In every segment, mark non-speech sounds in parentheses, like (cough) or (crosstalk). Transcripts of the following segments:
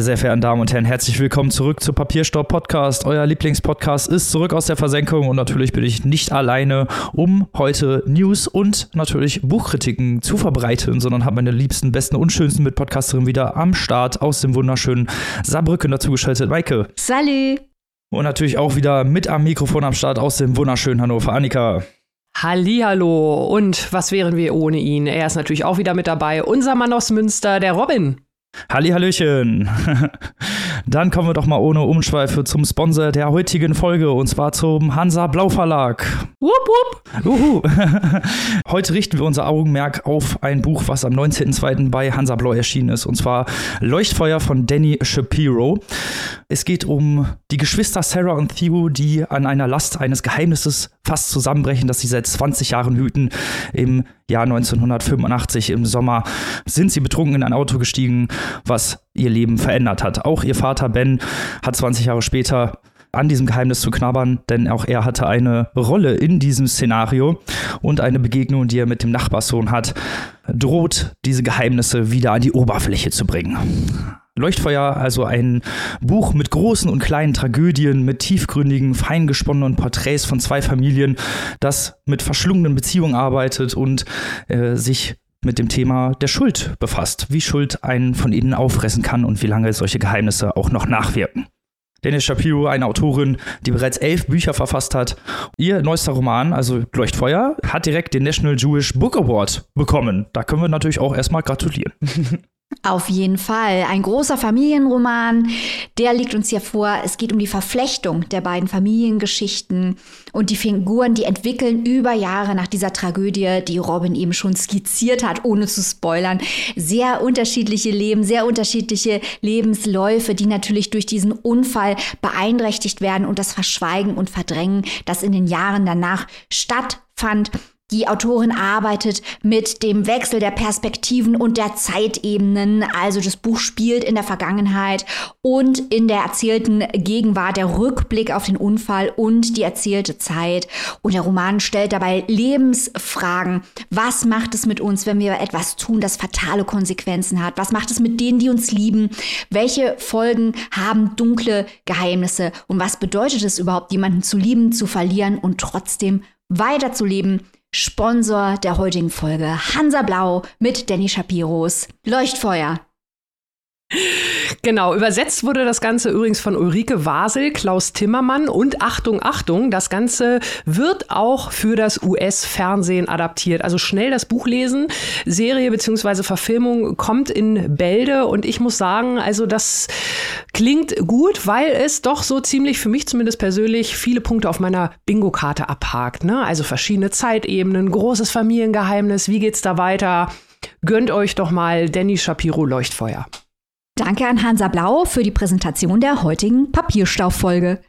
Meine sehr verehrten Damen und Herren, herzlich willkommen zurück zu Papierstaub Podcast. Euer Lieblingspodcast ist zurück aus der Versenkung und natürlich bin ich nicht alleine, um heute News und natürlich Buchkritiken zu verbreiten, sondern habe meine liebsten, besten und schönsten Mitpodcasterinnen wieder am Start aus dem wunderschönen Saarbrücken dazugeschaltet. Maike. Salut. Und natürlich auch wieder mit am Mikrofon am Start aus dem wunderschönen Hannover. Annika. Hallihallo. Und was wären wir ohne ihn? Er ist natürlich auch wieder mit dabei. Unser Mann aus Münster, der Robin. Hallihallöchen. (laughs) Dann kommen wir doch mal ohne Umschweife zum Sponsor der heutigen Folge und zwar zum Hansa Blau Verlag. Wupp, wupp. Uhu. (laughs) Heute richten wir unser Augenmerk auf ein Buch, was am 19.02. bei Hansa Blau erschienen ist und zwar Leuchtfeuer von Danny Shapiro. Es geht um die Geschwister Sarah und Theo, die an einer Last eines Geheimnisses fast zusammenbrechen, das sie seit 20 Jahren hüten. Im Jahr 1985 im Sommer sind sie betrunken in ein Auto gestiegen, was ihr Leben verändert hat. Auch ihr Vater Ben hat 20 Jahre später an diesem Geheimnis zu knabbern, denn auch er hatte eine Rolle in diesem Szenario und eine Begegnung, die er mit dem Nachbarssohn hat, droht diese Geheimnisse wieder an die Oberfläche zu bringen. Leuchtfeuer, also ein Buch mit großen und kleinen Tragödien, mit tiefgründigen, feingesponnenen Porträts von zwei Familien, das mit verschlungenen Beziehungen arbeitet und äh, sich mit dem Thema der Schuld befasst, wie Schuld einen von innen auffressen kann und wie lange solche Geheimnisse auch noch nachwirken. Dennis Shapiro, eine Autorin, die bereits elf Bücher verfasst hat. Ihr neuester Roman, also Leuchtfeuer, hat direkt den National Jewish Book Award bekommen. Da können wir natürlich auch erstmal gratulieren. (laughs) Auf jeden Fall. Ein großer Familienroman, der liegt uns hier vor. Es geht um die Verflechtung der beiden Familiengeschichten und die Figuren, die entwickeln über Jahre nach dieser Tragödie, die Robin eben schon skizziert hat, ohne zu spoilern. Sehr unterschiedliche Leben, sehr unterschiedliche Lebensläufe, die natürlich durch diesen Unfall beeinträchtigt werden und das Verschweigen und Verdrängen, das in den Jahren danach stattfand. Die Autorin arbeitet mit dem Wechsel der Perspektiven und der Zeitebenen. Also das Buch spielt in der Vergangenheit und in der erzählten Gegenwart der Rückblick auf den Unfall und die erzählte Zeit. Und der Roman stellt dabei Lebensfragen. Was macht es mit uns, wenn wir etwas tun, das fatale Konsequenzen hat? Was macht es mit denen, die uns lieben? Welche Folgen haben dunkle Geheimnisse? Und was bedeutet es überhaupt, jemanden zu lieben, zu verlieren und trotzdem weiterzuleben? Sponsor der heutigen Folge Hansa Blau mit Danny Shapiros Leuchtfeuer. Genau, übersetzt wurde das Ganze übrigens von Ulrike Wasel, Klaus Timmermann und Achtung, Achtung, das Ganze wird auch für das US-Fernsehen adaptiert. Also schnell das Buch lesen. Serie bzw. Verfilmung kommt in Bälde und ich muss sagen, also das klingt gut, weil es doch so ziemlich für mich zumindest persönlich viele Punkte auf meiner Bingo-Karte abhakt. Ne? Also verschiedene Zeitebenen, großes Familiengeheimnis, wie geht's da weiter? Gönnt euch doch mal Danny Shapiro Leuchtfeuer. Danke an Hansa Blau für die Präsentation der heutigen Papierstaufolge.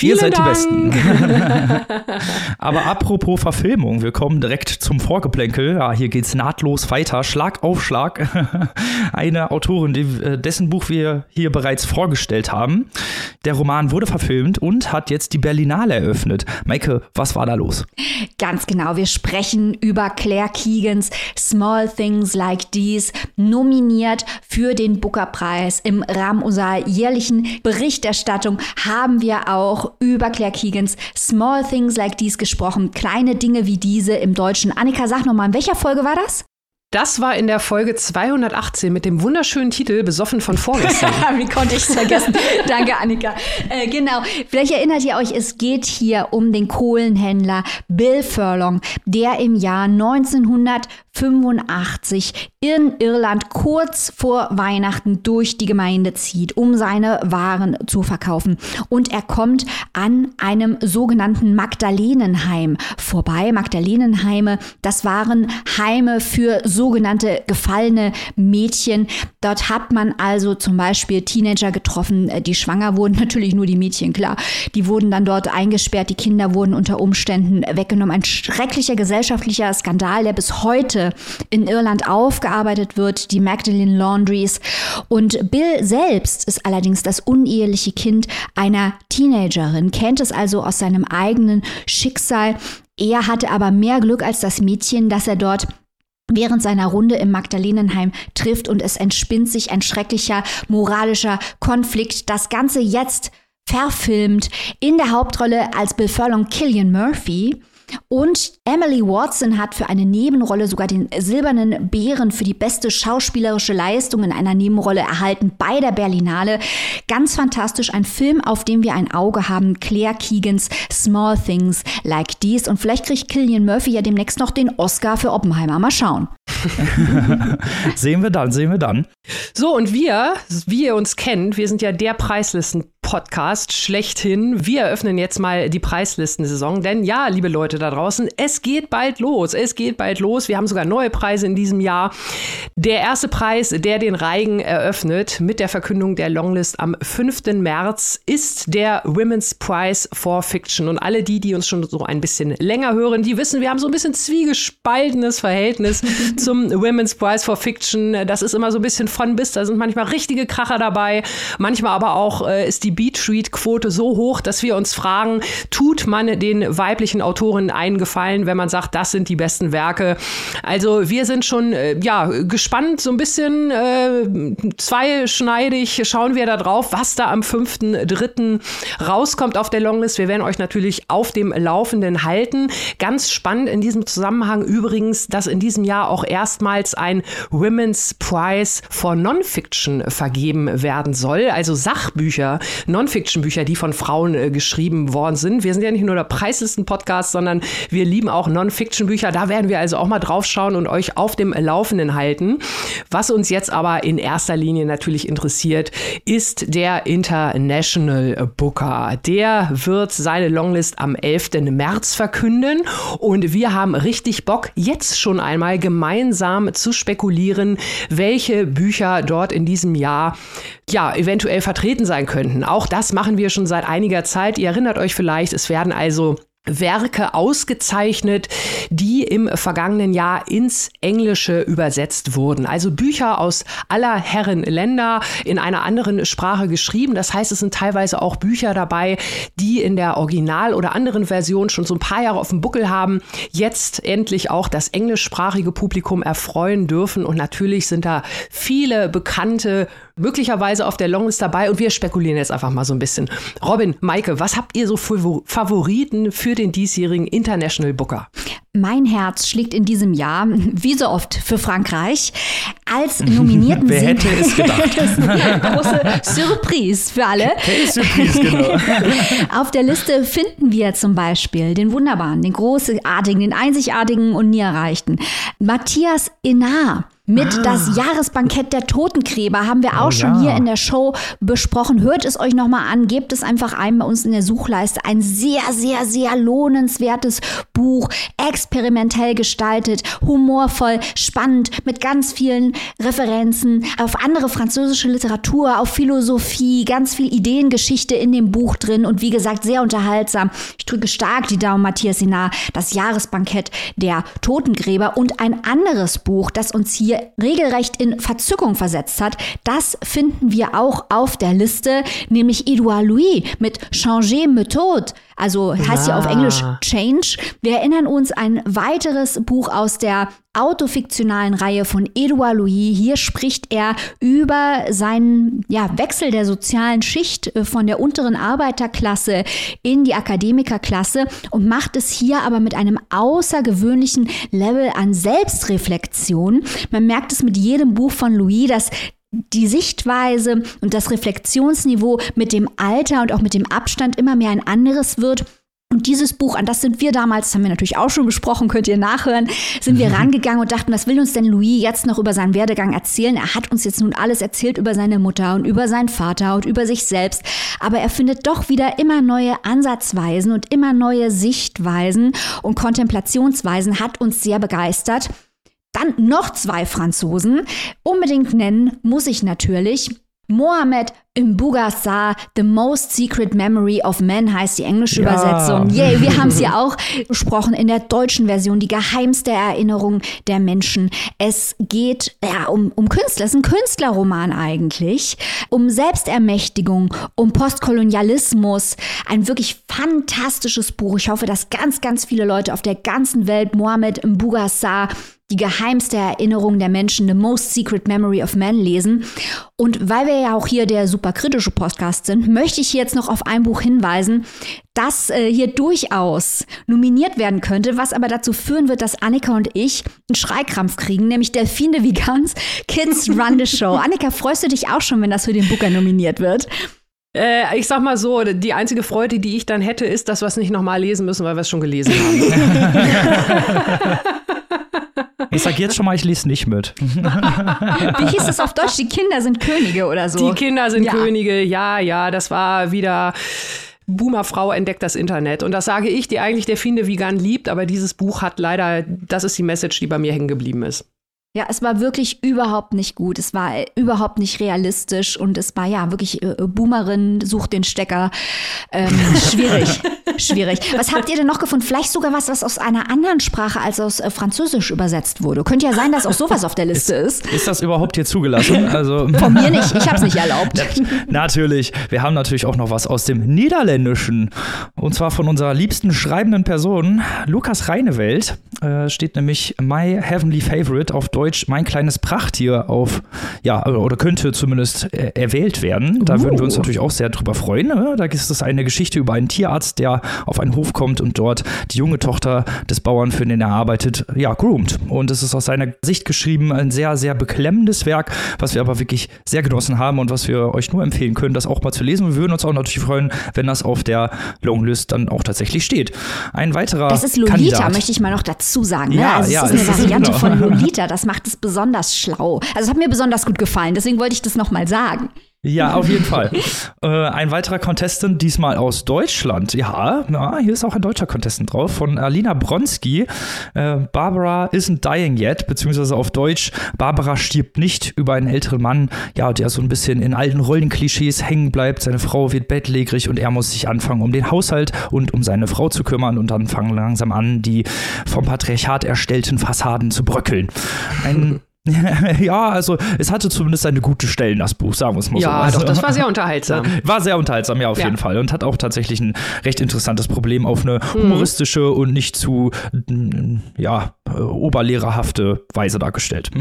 Ihr seid Dank. die Besten. (laughs) Aber apropos Verfilmung, wir kommen direkt zum Vorgeplänkel. Ja, hier geht's nahtlos weiter, Schlag auf Schlag. (laughs) Eine Autorin, die, äh, dessen Buch wir hier bereits vorgestellt haben. Der Roman wurde verfilmt und hat jetzt die Berlinale eröffnet. Maike, was war da los? Ganz genau, wir sprechen über Claire Keegans Small Things Like These, nominiert für den Booker-Preis. Im Rahmen unserer jährlichen Berichterstattung haben wir auch über Claire Keegans Small Things Like These gesprochen. Kleine Dinge wie diese im Deutschen. Annika, sag nochmal, in welcher Folge war das? Das war in der Folge 218 mit dem wunderschönen Titel Besoffen von vorgestern. (laughs) Wie konnte ich es vergessen? (laughs) Danke, Annika. Äh, genau. Vielleicht erinnert ihr euch, es geht hier um den Kohlenhändler Bill Furlong, der im Jahr 1985 in Irland kurz vor Weihnachten durch die Gemeinde zieht, um seine Waren zu verkaufen. Und er kommt an einem sogenannten Magdalenenheim vorbei. Magdalenenheime, das waren Heime für sogenannte gefallene Mädchen. Dort hat man also zum Beispiel Teenager getroffen, die schwanger wurden. (laughs) Natürlich nur die Mädchen, klar. Die wurden dann dort eingesperrt. Die Kinder wurden unter Umständen weggenommen. Ein schrecklicher gesellschaftlicher Skandal, der bis heute in Irland aufgearbeitet wird. Die Magdalene Laundries. Und Bill selbst ist allerdings das uneheliche Kind einer Teenagerin, kennt es also aus seinem eigenen Schicksal. Er hatte aber mehr Glück als das Mädchen, dass er dort während seiner Runde im Magdalenenheim trifft und es entspinnt sich ein schrecklicher moralischer Konflikt. Das Ganze jetzt verfilmt in der Hauptrolle als Bill Furlong Killian Murphy. Und Emily Watson hat für eine Nebenrolle sogar den silbernen Bären für die beste schauspielerische Leistung in einer Nebenrolle erhalten bei der Berlinale. Ganz fantastisch, ein Film, auf dem wir ein Auge haben. Claire Keegans Small Things Like These. Und vielleicht kriegt Killian Murphy ja demnächst noch den Oscar für Oppenheimer. Mal schauen. (laughs) sehen wir dann, sehen wir dann. So, und wir, wie ihr uns kennt, wir sind ja der Preislisten Podcast schlechthin. Wir eröffnen jetzt mal die Preislistensaison, denn ja, liebe Leute da draußen, es geht bald los. Es geht bald los. Wir haben sogar neue Preise in diesem Jahr. Der erste Preis, der den Reigen eröffnet mit der Verkündung der Longlist am 5. März, ist der Women's Prize for Fiction. Und alle die, die uns schon so ein bisschen länger hören, die wissen, wir haben so ein bisschen zwiegespaltenes Verhältnis (laughs) zum Women's Prize for Fiction. Das ist immer so ein bisschen von bis. Da sind manchmal richtige Kracher dabei. Manchmal aber auch äh, ist die Beat-Quote so hoch, dass wir uns fragen, tut man den weiblichen Autorinnen einen Gefallen, wenn man sagt, das sind die besten Werke? Also wir sind schon äh, ja gespannt, so ein bisschen äh, zweischneidig schauen wir da drauf, was da am 5.3. rauskommt auf der Longlist. Wir werden euch natürlich auf dem Laufenden halten. Ganz spannend in diesem Zusammenhang übrigens, dass in diesem Jahr auch erstmals ein Women's Prize for Nonfiction vergeben werden soll. Also Sachbücher, Non-Fiction-Bücher, die von Frauen äh, geschrieben worden sind. Wir sind ja nicht nur der Preislisten-Podcast, sondern wir lieben auch Non-Fiction-Bücher. Da werden wir also auch mal drauf schauen und euch auf dem Laufenden halten. Was uns jetzt aber in erster Linie natürlich interessiert, ist der International Booker. Der wird seine Longlist am 11. März verkünden und wir haben richtig Bock, jetzt schon einmal gemeinsam zu spekulieren, welche Bücher dort in diesem Jahr ja eventuell vertreten sein könnten. Auch das machen wir schon seit einiger Zeit. Ihr erinnert euch vielleicht, es werden also Werke ausgezeichnet, die im vergangenen Jahr ins Englische übersetzt wurden. Also Bücher aus aller Herren Länder in einer anderen Sprache geschrieben. Das heißt, es sind teilweise auch Bücher dabei, die in der Original- oder anderen Version schon so ein paar Jahre auf dem Buckel haben, jetzt endlich auch das englischsprachige Publikum erfreuen dürfen. Und natürlich sind da viele bekannte möglicherweise auf der Longlist dabei und wir spekulieren jetzt einfach mal so ein bisschen. Robin, Maike, was habt ihr so für Favoriten für den diesjährigen International Booker? Mein Herz schlägt in diesem Jahr, wie so oft, für Frankreich. Als (laughs) Nominierten Wer hätte es gedacht? (laughs) das ist eine große Surprise für alle. (laughs) Hey, Surprise, genau. Auf der Liste finden wir zum Beispiel den wunderbaren, den großartigen, den einzigartigen und nie erreichten Matthias Enar mit Ah. das Jahresbankett der Totengräber haben wir auch Oh schon ja. hier in der Show besprochen. Hört es euch nochmal an, gebt es einfach ein bei uns in der Suchleiste. Ein sehr, sehr, sehr lohnenswertes Buch, experimentell gestaltet, humorvoll, spannend, mit ganz vielen Referenzen auf andere französische Literatur, auf Philosophie, ganz viel Ideengeschichte in dem Buch drin und wie gesagt, sehr unterhaltsam. Ich drücke stark die Daumen, Matthias Sinar, das Jahresbankett der Totengräber und ein anderes Buch, das uns hier regelrecht in Verzückung versetzt hat, das finden wir auch auf der Liste, nämlich Edouard Louis mit Changer Methode. Also heißt ja auf Ja. Englisch Change. Wir erinnern uns ein weiteres Buch aus der autofiktionalen Reihe von Edouard Louis. Hier spricht er über seinen ja, Wechsel der sozialen Schicht äh, von der unteren Arbeiterklasse in die Akademikerklasse und macht es hier aber mit einem außergewöhnlichen Level an Selbstreflexion. Man merkt es mit jedem Buch von Louis, dass die Sichtweise und das Reflexionsniveau mit dem Alter und auch mit dem Abstand immer mehr ein anderes wird. Und dieses Buch, an das sind wir damals, das haben wir natürlich auch schon besprochen, könnt ihr nachhören, sind wir (laughs) rangegangen und dachten, was will uns denn Louis jetzt noch über seinen Werdegang erzählen? Er hat uns jetzt nun alles erzählt über seine Mutter und über seinen Vater und über sich selbst. Aber er findet doch wieder immer neue Ansatzweisen und immer neue Sichtweisen und Kontemplationsweisen, hat uns sehr begeistert. Dann noch zwei Franzosen. Unbedingt nennen muss ich natürlich Mohamed Im Bugasar, The Most Secret Memory of Man heißt die englische ja. Übersetzung. (laughs) Yay, wir haben es ja auch besprochen in der deutschen Version, die geheimste Erinnerung der Menschen. Es geht ja um, um Künstler, es ist ein Künstlerroman eigentlich, um Selbstermächtigung, um Postkolonialismus. Ein wirklich fantastisches Buch. Ich hoffe, dass ganz, ganz viele Leute auf der ganzen Welt Mohammed Mbugassar die geheimste Erinnerung der Menschen, The Most Secret Memory of Man lesen. Und weil wir ja auch hier der super kritische Podcast sind, möchte ich jetzt noch auf ein Buch hinweisen, das äh, hier durchaus nominiert werden könnte, was aber dazu führen wird, dass Annika und ich einen Schreikrampf kriegen, nämlich Delfine wie ganz Kids (laughs) Run the Show. Annika, freust du dich auch schon, wenn das für den Booker nominiert wird? Äh, ich sag mal so, die einzige Freude, die ich dann hätte, ist, dass wir es nicht nochmal lesen müssen, weil wir es schon gelesen haben. (laughs) (laughs) Ich sag jetzt schon mal, ich lese nicht mit. (laughs) Wie hieß es auf Deutsch? Die Kinder sind Könige oder so. Die Kinder sind ja. Könige, ja, ja, das war wieder. Boomerfrau entdeckt das Internet. Und das sage ich, die eigentlich der Finde Vegan liebt, aber dieses Buch hat leider, das ist die Message, die bei mir hängen geblieben ist. Ja, es war wirklich überhaupt nicht gut. Es war überhaupt nicht realistisch und es war ja wirklich äh, Boomerin sucht den Stecker. Ähm, (laughs) schwierig, schwierig. Was habt ihr denn noch gefunden? Vielleicht sogar was, was aus einer anderen Sprache als aus äh, Französisch übersetzt wurde. Könnte ja sein, dass auch sowas auf der Liste ist. Ist, ist das überhaupt hier zugelassen? (laughs) Also von mir nicht. Ich habe es nicht erlaubt. (laughs) natürlich. Wir haben natürlich auch noch was aus dem Niederländischen und zwar von unserer liebsten schreibenden Person Lukas Reinewelt. Äh, steht nämlich My Heavenly Favorite auf Deutsch Deutsch mein kleines Prachttier auf, ja, oder könnte zumindest äh, erwählt werden. Da uh. würden wir uns uh. natürlich auch sehr drüber freuen. Ne? Da ist es eine Geschichte über einen Tierarzt, der auf einen Hof kommt und dort die junge Tochter des Bauern, für den er arbeitet, ja, groomt. Und es ist aus seiner Sicht geschrieben ein sehr, sehr beklemmendes Werk, was wir aber wirklich sehr genossen haben und was wir euch nur empfehlen können, das auch mal zu lesen. Wir würden uns auch natürlich freuen, wenn das auf der Longlist dann auch tatsächlich steht. Ein weiterer. Das ist Lolita, Kandidat. möchte ich mal noch dazu sagen. Ne? Ja, also es ja, ist eine Variante genau. von (laughs) Lolita. Das macht es besonders schlau. Also es hat mir besonders gut gefallen, deswegen wollte ich das nochmal sagen. Ja, auf jeden Fall. (laughs) äh, ein weiterer Contestant, diesmal aus Deutschland. Ja, ja, hier ist auch ein deutscher Contestant drauf, von Alina Bronski. Äh, Barbara isn't dying yet, beziehungsweise auf Deutsch, Barbara stirbt nicht über einen älteren Mann, ja, der so ein bisschen in alten Rollenklischees hängen bleibt. Seine Frau wird bettlägerig und er muss sich anfangen, um den Haushalt und um seine Frau zu kümmern. Und dann fangen langsam an, die vom Patriarchat erstellten Fassaden zu bröckeln. Ein (laughs) (laughs) ja, also es hatte zumindest eine gute Stellen, das Buch, sagen wir es mal ja, so. Ja, also, doch, das war (laughs) sehr unterhaltsam. War sehr unterhaltsam, ja, auf ja. jeden Fall. Und hat auch tatsächlich ein recht interessantes Problem auf eine mhm. humoristische mhm. und nicht zu, ja, oberlehrerhafte Weise dargestellt. (laughs)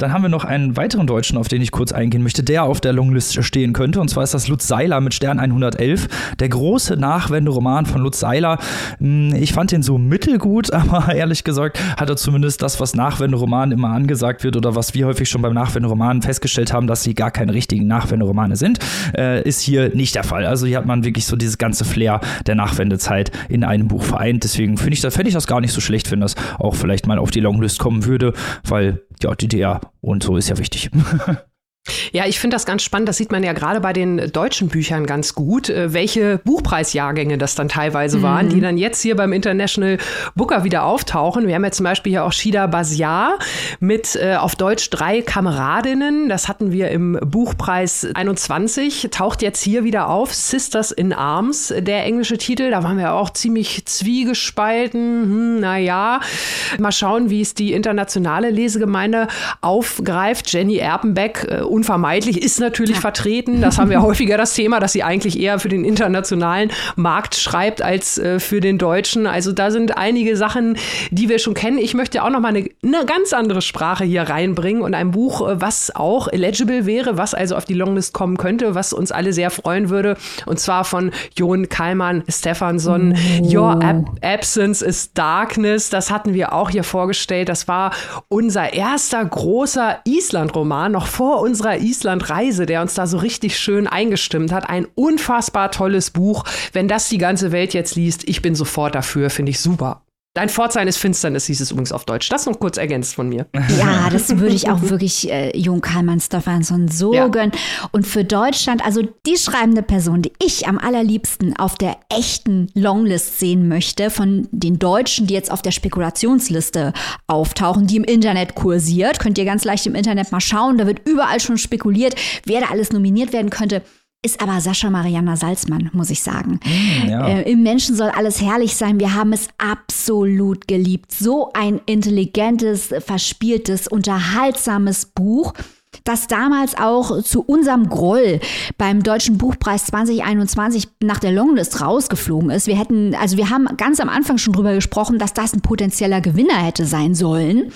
Dann haben wir noch einen weiteren Deutschen, auf den ich kurz eingehen möchte, der auf der Longlist stehen könnte. Und zwar ist das Lutz Seiler mit Stern 111. Der große Nachwenderoman von Lutz Seiler. Hm, ich fand den so mittelgut, (laughs) aber ehrlich gesagt hat er zumindest das, was Nachwenderoman immer angesagt wird oder was wir häufig schon beim Nachwenderoman festgestellt haben, dass sie gar keine richtigen Nachwenderomane sind, äh, ist hier nicht der Fall. Also hier hat man wirklich so dieses ganze Flair der Nachwendezeit in einem Buch vereint. Deswegen finde ich, fänd ich das gar nicht so schlecht, wenn das auch vielleicht mal auf die Longlist kommen würde, weil ja, DDR und so ist ja wichtig. (laughs) Ja, ich finde das ganz spannend. Das sieht man ja gerade bei den deutschen Büchern ganz gut, äh, welche Buchpreisjahrgänge das dann teilweise mhm. waren, die dann jetzt hier beim International Booker wieder auftauchen. Wir haben ja zum Beispiel hier auch Shida Basiar mit äh, auf Deutsch drei Kameradinnen. Das hatten wir im Buchpreis 21. Taucht jetzt hier wieder auf. Sisters in Arms, der englische Titel. Da waren wir auch ziemlich zwiegespalten. Hm, naja, mal schauen, wie es die internationale Lesegemeinde aufgreift. Jenny Erpenbeck äh, unvermeidlich, ist natürlich ja. vertreten. Das haben wir (laughs) häufiger das Thema, dass sie eigentlich eher für den internationalen Markt schreibt als äh, für den deutschen. Also da sind einige Sachen, die wir schon kennen. Ich möchte auch noch mal eine, eine ganz andere Sprache hier reinbringen und ein Buch, äh, was auch eligible wäre, was also auf die Longlist kommen könnte, was uns alle sehr freuen würde. Und zwar von Jon Kalman Stefansson. Oh. Your Ab Absence is Darkness. Das hatten wir auch hier vorgestellt. Das war unser erster großer Island-Roman, noch vor uns unserer Island-Reise, der uns da so richtig schön eingestimmt hat. Ein unfassbar tolles Buch. Wenn das die ganze Welt jetzt liest, ich bin sofort dafür, finde ich super. Dein Fortsein ist Finsternis, hieß es übrigens auf Deutsch. Das noch kurz ergänzt von mir. (laughs) Ja, das würde ich auch wirklich äh, Jung Karlmann Stefansson so ja. gönnen. Und für Deutschland, also die schreibende Person, die ich am allerliebsten auf der echten Longlist sehen möchte, von den Deutschen, die jetzt auf der Spekulationsliste auftauchen, die im Internet kursiert, könnt ihr ganz leicht im Internet mal schauen, da wird überall schon spekuliert, wer da alles nominiert werden könnte ist aber Sascha Mariana Salzmann, muss ich sagen. Mm, ja. äh, Im Menschen soll alles herrlich sein. Wir haben es absolut geliebt. So ein intelligentes, verspieltes, unterhaltsames Buch das damals auch zu unserem Groll beim Deutschen Buchpreis 2021 nach der Longlist rausgeflogen ist. Wir hätten, also wir haben ganz am Anfang schon drüber gesprochen, dass das ein potenzieller Gewinner hätte sein sollen.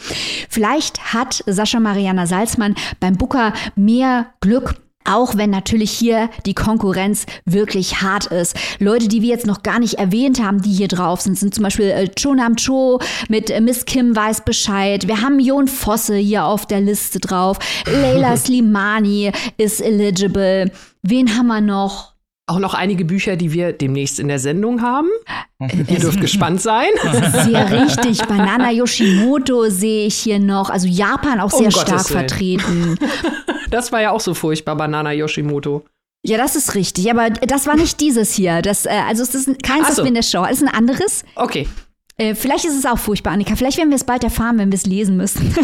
Vielleicht hat Sascha Mariana Salzmann beim Booker mehr Glück auch wenn natürlich hier die Konkurrenz wirklich hart ist. Leute, die wir jetzt noch gar nicht erwähnt haben, die hier drauf sind, sind zum Beispiel äh, Chonam Cho mit äh, Miss Kim weiß Bescheid. Wir haben Jon Fosse hier auf der Liste drauf. (laughs) Leila Slimani ist eligible. Wen haben wir noch? Auch noch einige Bücher, die wir demnächst in der Sendung haben. Ihr dürft gespannt sein. (laughs) Sehr richtig. Banana Yoshimoto sehe ich hier noch. Also Japan auch sehr um stark vertreten. (laughs) Das war ja auch so furchtbar, Banana Yoshimoto. Ja, das ist richtig. Aber das war nicht dieses hier. Das, äh, also es ist keins, so. das wir in der Show. Es ist ein anderes. Okay. Äh, vielleicht ist es auch furchtbar, Annika. Vielleicht werden wir es bald erfahren, wenn wir es lesen müssen. (laughs)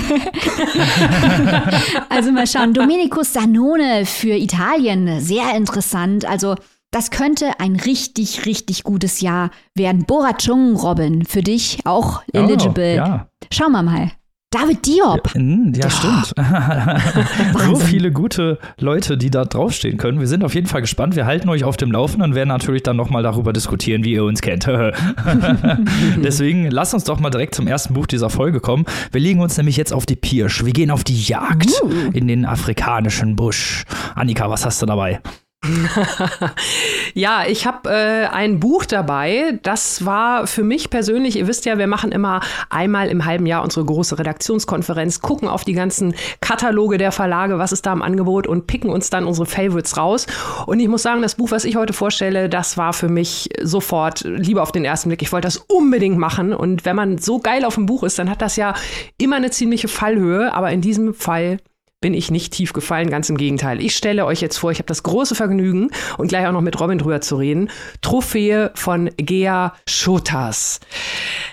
also mal schauen. Domenico Stanone für Italien. Sehr interessant. Also das könnte ein richtig, richtig gutes Jahr werden. Bora Chung, Robin, für dich auch oh, eligible. Oh, ja. Schauen wir mal. David Diop. Ja, ja stimmt. (laughs) so viele gute Leute, die da draufstehen können. Wir sind auf jeden Fall gespannt. Wir halten euch auf dem Laufenden und werden natürlich dann nochmal darüber diskutieren, wie ihr uns kennt. (laughs) (laughs) Deswegen lasst uns doch mal direkt zum ersten Buch dieser Folge kommen. Wir legen uns nämlich jetzt auf die Pirsch. Wir gehen auf die Jagd uh. in den afrikanischen Busch. Annika, was hast du dabei? (laughs) ja, ich habe äh, ein Buch dabei. Das war für mich persönlich, ihr wisst ja, wir machen immer einmal im halben Jahr unsere große Redaktionskonferenz, gucken auf die ganzen Kataloge der Verlage, was ist da im Angebot und picken uns dann unsere Favorites raus. Und ich muss sagen, das Buch, was ich heute vorstelle, das war für mich sofort Liebe auf den ersten Blick. Ich wollte das unbedingt machen. Und wenn man so geil auf dem Buch ist, dann hat das ja immer eine ziemliche Fallhöhe. Aber in diesem Fall bin ich nicht tief gefallen, ganz im Gegenteil. Ich stelle euch jetzt vor, ich habe das große Vergnügen und gleich auch noch mit Robin drüber zu reden. Trophäe von Gea Schotas.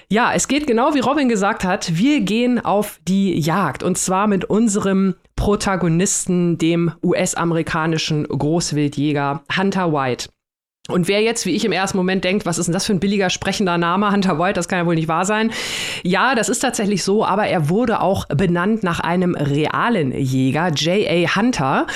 Ja, es geht genau wie Robin gesagt hat. Wir gehen auf die Jagd und zwar mit unserem Protagonisten, dem US-amerikanischen Großwildjäger Hunter White. Und wer jetzt, wie ich im ersten Moment denkt, was ist denn das für ein billiger sprechender Name, (laughs) Hunter White, das kann ja wohl nicht wahr sein. Ja, das ist tatsächlich so, aber er wurde auch benannt nach einem realen Jäger, J.A. Hunter,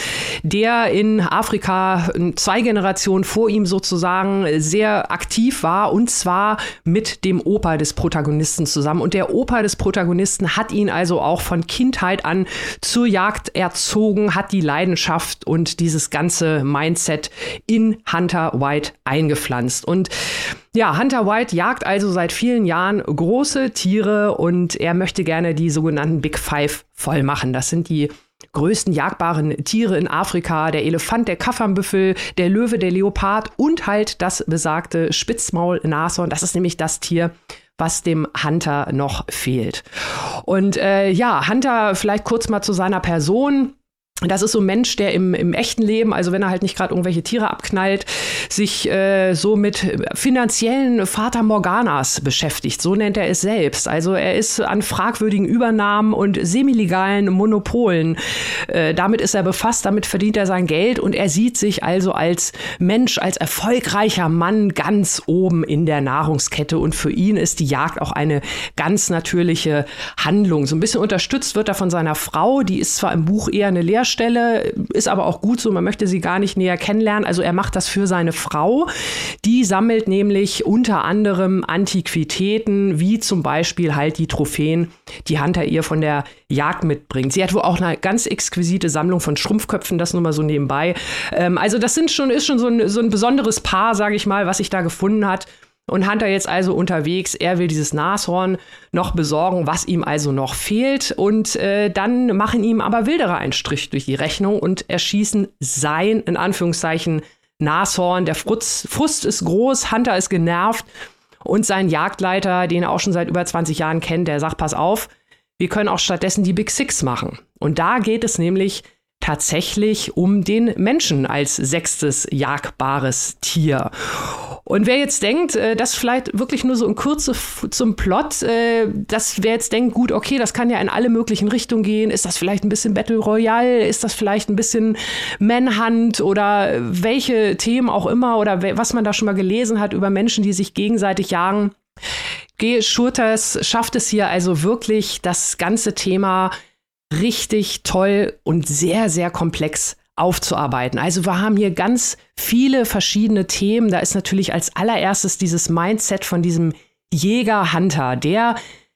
der in Afrika zwei Generationen vor ihm sozusagen sehr aktiv war und zwar mit dem Opa des Protagonisten zusammen. Und der Opa des Protagonisten hat ihn also auch von Kindheit an zur Jagd erzogen, hat die Leidenschaft und dieses ganze Mindset in Hunter White White eingepflanzt. Und ja, Hunter White jagt also seit vielen Jahren große Tiere und er möchte gerne die sogenannten Big Five voll machen. Das sind die größten jagbaren Tiere in Afrika, der Elefant, der Kaffernbüffel, der Löwe, der Leopard und halt das besagte Spitzmaul-Nashorn. Das ist nämlich das Tier, was dem Hunter noch fehlt. Und äh, ja, Hunter vielleicht kurz mal zu seiner Person. Das ist so ein Mensch, der im, im echten Leben, also wenn er halt nicht gerade irgendwelche Tiere abknallt, sich äh, so mit finanziellen Vater Morganas beschäftigt. So nennt er es selbst. Also er ist an fragwürdigen Übernahmen und semilegalen Monopolen. Äh, damit ist er befasst, damit verdient er sein Geld und er sieht sich also als Mensch, als erfolgreicher Mann ganz oben in der Nahrungskette. Und für ihn ist die Jagd auch eine ganz natürliche Handlung. So ein bisschen unterstützt wird er von seiner Frau, die ist zwar im Buch eher eine Lehrstelle, Stelle, ist aber auch gut so, man möchte sie gar nicht näher kennenlernen. Also er macht das für seine Frau. Die sammelt nämlich unter anderem Antiquitäten, wie zum Beispiel halt die Trophäen, die Hunter ihr von der Jagd mitbringt. Sie hat wohl auch eine ganz exquisite Sammlung von Schrumpfköpfen, das nur mal so nebenbei. Ähm, also das sind schon, ist schon so ein, so ein besonderes Paar, sage ich mal, was sich da gefunden hat. Und Hunter jetzt also unterwegs, er will dieses Nashorn noch besorgen, was ihm also noch fehlt. Und äh, dann machen ihm aber Wilderer einen Strich durch die Rechnung und erschießen sein, in Anführungszeichen, Nashorn. Der Frust, Frust ist groß, Hunter ist genervt Und sein Jagdleiter, den er auch schon seit über 20 Jahren kennt, der sagt, pass auf, wir können auch stattdessen die Big Six machen. Und da geht es nämlich tatsächlich um den Menschen als sechstes jagbares Tier. Und wer jetzt denkt, äh, das vielleicht wirklich nur so in Kürze zum Plot, äh, dass wer jetzt denkt, gut, okay, das kann ja in alle möglichen Richtungen gehen, ist das vielleicht ein bisschen Battle Royale, ist das vielleicht ein bisschen Manhunt oder welche Themen auch immer oder was man da schon mal gelesen hat über Menschen, die sich gegenseitig jagen. G. Schurters schafft es hier also wirklich, das ganze Thema richtig toll und sehr, sehr komplex aufzuarbeiten. Also wir haben hier ganz viele verschiedene Themen. Da ist natürlich als allererstes dieses Mindset von diesem Jäger-Hunter, der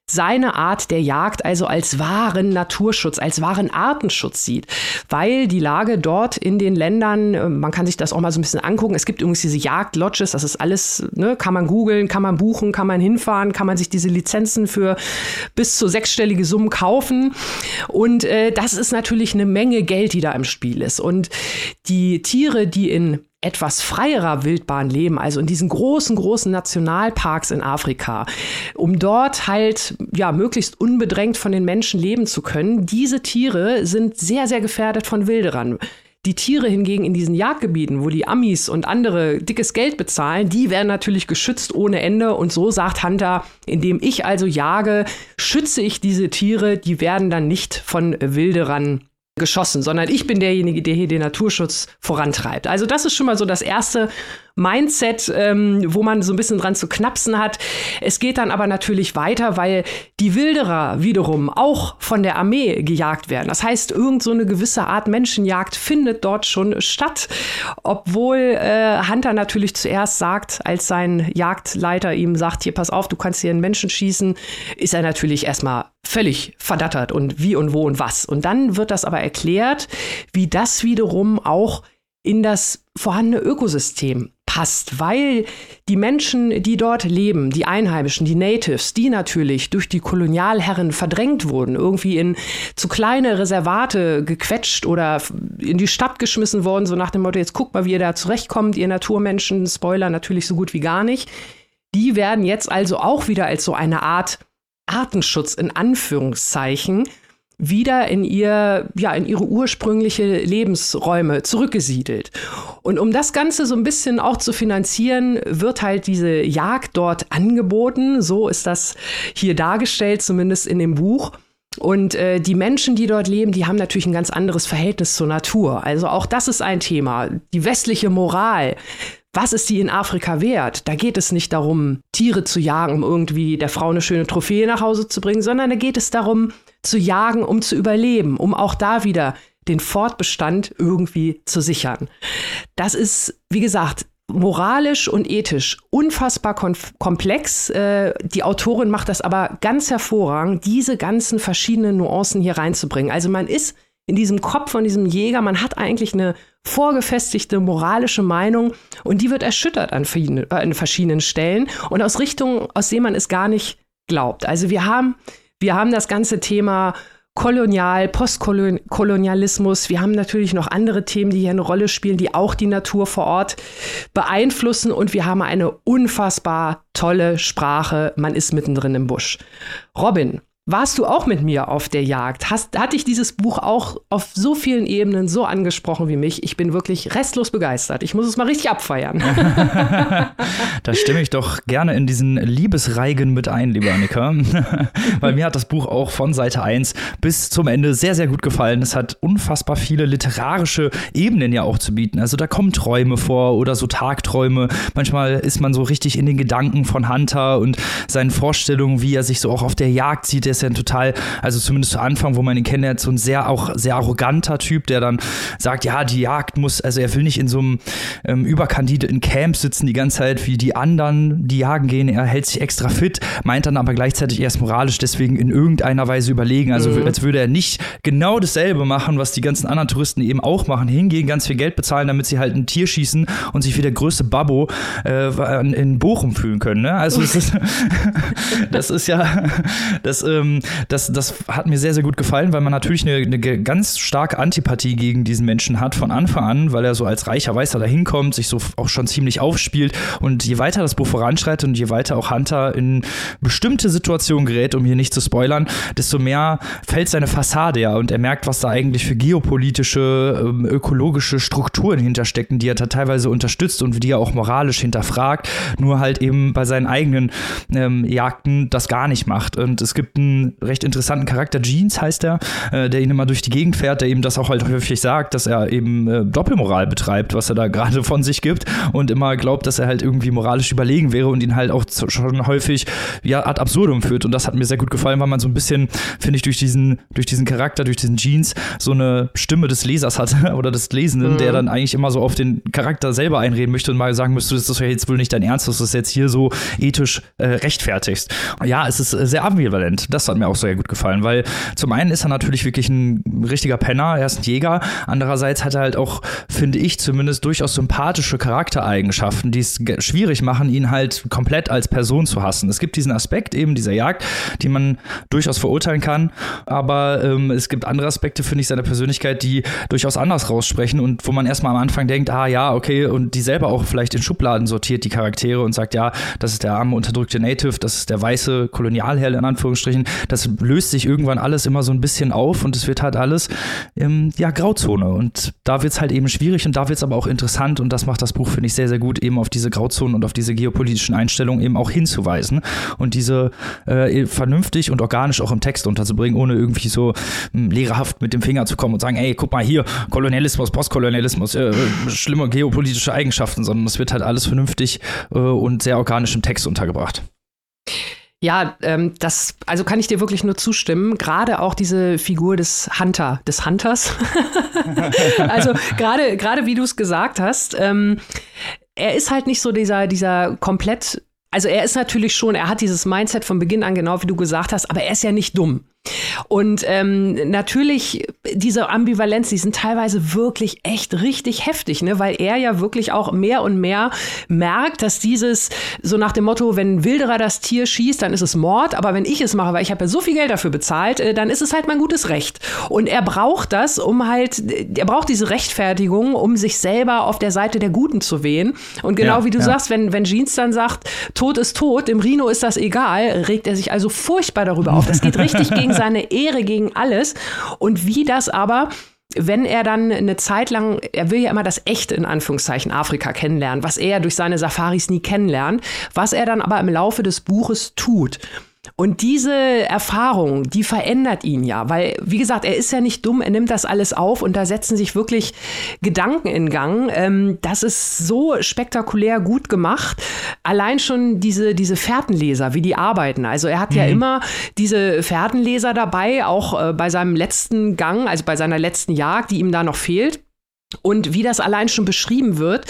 seine Art der Jagd also als wahren Naturschutz, als wahren Artenschutz sieht, weil die Lage dort in den Ländern, äh, man kann sich das auch mal so ein bisschen angucken, es gibt übrigens diese Jagdlodges, das ist alles, ne, kann man googeln, kann man buchen, kann man hinfahren, kann man sich diese Lizenzen für bis zu sechsstellige Summen kaufen. Und äh, das ist natürlich eine Menge Geld, die da im Spiel ist. Und die Tiere, die in etwas freierer Wildbahn leben, also in diesen großen, großen Nationalparks in Afrika, um dort halt ja möglichst unbedrängt von den Menschen leben zu können. Diese Tiere sind sehr, sehr gefährdet von Wilderern. Die Tiere hingegen in diesen Jagdgebieten, wo die Amis und andere dickes Geld bezahlen, die werden natürlich geschützt ohne Ende. Und so sagt Hunter, indem ich also jage, schütze ich diese Tiere, die werden dann nicht von Wilderern geschossen, sondern ich bin derjenige, der hier den Naturschutz vorantreibt. Also das ist schon mal so das erste Mindset, ähm, wo man so ein bisschen dran zu knapsen hat. Es geht dann aber natürlich weiter, weil die Wilderer wiederum auch von der Armee gejagt werden. Das heißt, irgend so eine gewisse Art Menschenjagd findet dort schon statt, obwohl äh, Hunter natürlich zuerst sagt, als sein Jagdleiter ihm sagt, hier pass auf, du kannst hier einen Menschen schießen, ist er natürlich erstmal völlig verdattert und wie und wo und was. Und dann wird das aber erklärt, wie das wiederum auch in das vorhandene Ökosystem passt, weil die Menschen, die dort leben, die Einheimischen, die Natives, die natürlich durch die Kolonialherren verdrängt wurden, irgendwie in zu kleine Reservate gequetscht oder in die Stadt geschmissen worden, so nach dem Motto, jetzt guckt mal, wie ihr da zurechtkommt, ihr Naturmenschen, Spoiler natürlich so gut wie gar nicht. Die werden jetzt also auch wieder als so eine Art Artenschutz in Anführungszeichen wieder in ihr, ja, in ihre ursprüngliche Lebensräume zurückgesiedelt. Und um das Ganze so ein bisschen auch zu finanzieren, wird halt diese Jagd dort angeboten. So ist das hier dargestellt, zumindest in dem Buch. Und äh, die Menschen, die dort leben, die haben natürlich ein ganz anderes Verhältnis zur Natur. Also auch das ist ein Thema. Die westliche Moral. Was ist die in Afrika wert? Da geht es nicht darum, Tiere zu jagen, um irgendwie der Frau eine schöne Trophäe nach Hause zu bringen, sondern da geht es darum, zu jagen, um zu überleben, um auch da wieder den Fortbestand irgendwie zu sichern. Das ist, wie gesagt, moralisch und ethisch unfassbar komplex. Äh, die Autorin macht das aber ganz hervorragend, diese ganzen verschiedenen Nuancen hier reinzubringen. Also man ist in diesem Kopf von diesem Jäger, man hat eigentlich eine vorgefestigte moralische Meinung und die wird erschüttert an, äh, an verschiedenen Stellen und aus Richtungen, aus denen man es gar nicht glaubt. Also wir haben wir haben das ganze Thema Kolonial, Postkolonialismus. Wir haben natürlich noch andere Themen, die hier eine Rolle spielen, die auch die Natur vor Ort beeinflussen. Und wir haben eine unfassbar tolle Sprache. Man ist mittendrin im Busch. Robin, warst du auch mit mir auf der Jagd? Hast, hat dich dieses Buch auch auf so vielen Ebenen so angesprochen wie mich? Ich bin wirklich restlos begeistert. Ich muss es mal richtig abfeiern. (laughs) da stimme ich doch gerne in diesen Liebesreigen mit ein, liebe Annika. (laughs) Weil mir hat das Buch auch von Seite 1 bis zum Ende sehr, sehr gut gefallen. Es hat unfassbar viele literarische Ebenen ja auch zu bieten. Also da kommen Träume vor oder so Tagträume. Manchmal ist man so richtig in den Gedanken von Hunter und seinen Vorstellungen, wie er sich so auch auf der Jagd sieht ist ja ein total, also zumindest zu Anfang, wo man ihn kennenlernt, so ein sehr auch sehr arroganter Typ, der dann sagt, ja, die Jagd muss, also er will nicht in so einem ähm, überkandidierten Camp sitzen die ganze Zeit wie die anderen, die jagen gehen. Er hält sich extra fit, meint dann aber gleichzeitig erst moralisch deswegen in irgendeiner Weise überlegen. Also mhm. als würde er nicht genau dasselbe machen, was die ganzen anderen Touristen eben auch machen, hingehen, ganz viel Geld bezahlen, damit sie halt ein Tier schießen und sich wie der größte Babbo äh, in Bochum fühlen können. Ne? Also das ist, (laughs) das ist ja, das ähm, ähm, das, das hat mir sehr, sehr gut gefallen, weil man natürlich eine, eine ganz starke Antipathie gegen diesen Menschen hat von Anfang an, weil er so als reicher Weißer da hinkommt, sich so auch schon ziemlich aufspielt. Und je weiter das Buch voranschreitet und je weiter auch Hunter in bestimmte Situationen gerät, um hier nicht zu spoilern, desto mehr fällt seine Fassade ja und er merkt, was da eigentlich für geopolitische, ähm, ökologische Strukturen hinterstecken, die er da teilweise unterstützt und die er auch moralisch hinterfragt, nur halt eben bei seinen eigenen ähm, Jagden das gar nicht macht. Und es gibt einen recht interessanten Charakter, Jeans heißt er, äh, der ihn immer durch die Gegend fährt, der ihm das auch halt häufig sagt, dass er eben äh, Doppelmoral betreibt, was er da (laughs) gerade von sich gibt und immer glaubt, dass er halt irgendwie moralisch überlegen wäre und ihn halt auch schon häufig ja ad absurdum führt. Und das hat mir sehr gut gefallen, weil man so ein bisschen, finde ich, durch diesen, durch diesen Charakter, durch diesen Jeans so eine Stimme des Lesers hatte (laughs) oder des Lesenden, mhm. der dann eigentlich immer so auf den Charakter selber einreden möchte und mal sagen müsste, das ist ja jetzt wohl nicht dein Ernst, dass du das jetzt hier so ethisch äh, rechtfertigst. Ja, es ist äh, sehr ambivalent. Das hat mir auch sehr gut gefallen, weil zum einen ist er natürlich wirklich ein richtiger Penner, er ist ein Jäger. Andererseits hat er halt auch, finde ich, zumindest durchaus sympathische Charaktereigenschaften, die es schwierig machen, ihn halt komplett als Person zu hassen. Es gibt diesen Aspekt eben dieser Jagd, die man durchaus verurteilen kann, aber ähm, es gibt andere Aspekte, finde ich, seiner Persönlichkeit, die durchaus anders raussprechen und wo man erstmal am Anfang denkt, ah ja, okay, und die selber auch vielleicht in Schubladen sortiert, die Charaktere und sagt, ja, das ist der arme, unterdrückte Native, das ist der weiße Kolonialherr in Anführungsstrichen. Das löst sich irgendwann alles immer so ein bisschen auf und es wird halt alles, ähm, ja, Grauzone. Und da wird es halt eben schwierig und da wird es aber auch interessant und das macht das Buch, finde ich, sehr, sehr gut, eben auf diese Grauzonen und auf diese geopolitischen Einstellungen eben auch hinzuweisen und diese äh, vernünftig und organisch auch im Text unterzubringen, ohne irgendwie so äh, lehrerhaft mit dem Finger zu kommen und sagen, ey, guck mal hier, Kolonialismus, Postkolonialismus, äh, schlimme geopolitische Eigenschaften, sondern es wird halt alles vernünftig äh, und sehr organisch im Text untergebracht. Ja, ähm, das, also kann ich dir wirklich nur zustimmen. Gerade auch diese Figur des Hunter, des Hunters. (laughs) also gerade, gerade wie du es gesagt hast, ähm, er ist halt nicht so dieser, dieser komplett also er ist natürlich schon, er hat dieses Mindset von Beginn an, genau wie du gesagt hast, aber er ist ja nicht dumm. Und ähm, natürlich, diese Ambivalenz, die sind teilweise wirklich echt richtig heftig, ne? weil er ja wirklich auch mehr und mehr merkt, dass dieses, so nach dem Motto, wenn ein Wilderer das Tier schießt, dann ist es Mord, aber wenn ich es mache, weil ich habe ja so viel Geld dafür bezahlt, äh, dann ist es halt mein gutes Recht. Und er braucht das, um halt, er braucht diese Rechtfertigung, um sich selber auf der Seite der Guten zu wehen. Und genau ja, wie du ja. sagst, wenn, wenn Jeans dann sagt, Tod ist tot, dem Rino ist das egal, regt er sich also furchtbar darüber auf. Das geht richtig (laughs) gegen seine Ehre, gegen alles. Und wie das aber wenn er dann eine Zeit lang, er will ja immer das echte in Anführungszeichen Afrika kennenlernen, was er durch seine Safaris nie kennenlernt, was er dann aber im Laufe des Buches tut. Und diese Erfahrung, die verändert ihn ja, weil, wie gesagt, er ist ja nicht dumm, er nimmt das alles auf und da setzen sich wirklich Gedanken in Gang. Ähm, das ist so spektakulär gut gemacht. Allein schon diese, diese Fährtenleser, wie die arbeiten. Also er hat mhm. ja immer diese Fährtenleser dabei, auch äh, bei seinem letzten Gang, also bei seiner letzten Jagd, die ihm da noch fehlt. Und wie das allein schon beschrieben wird,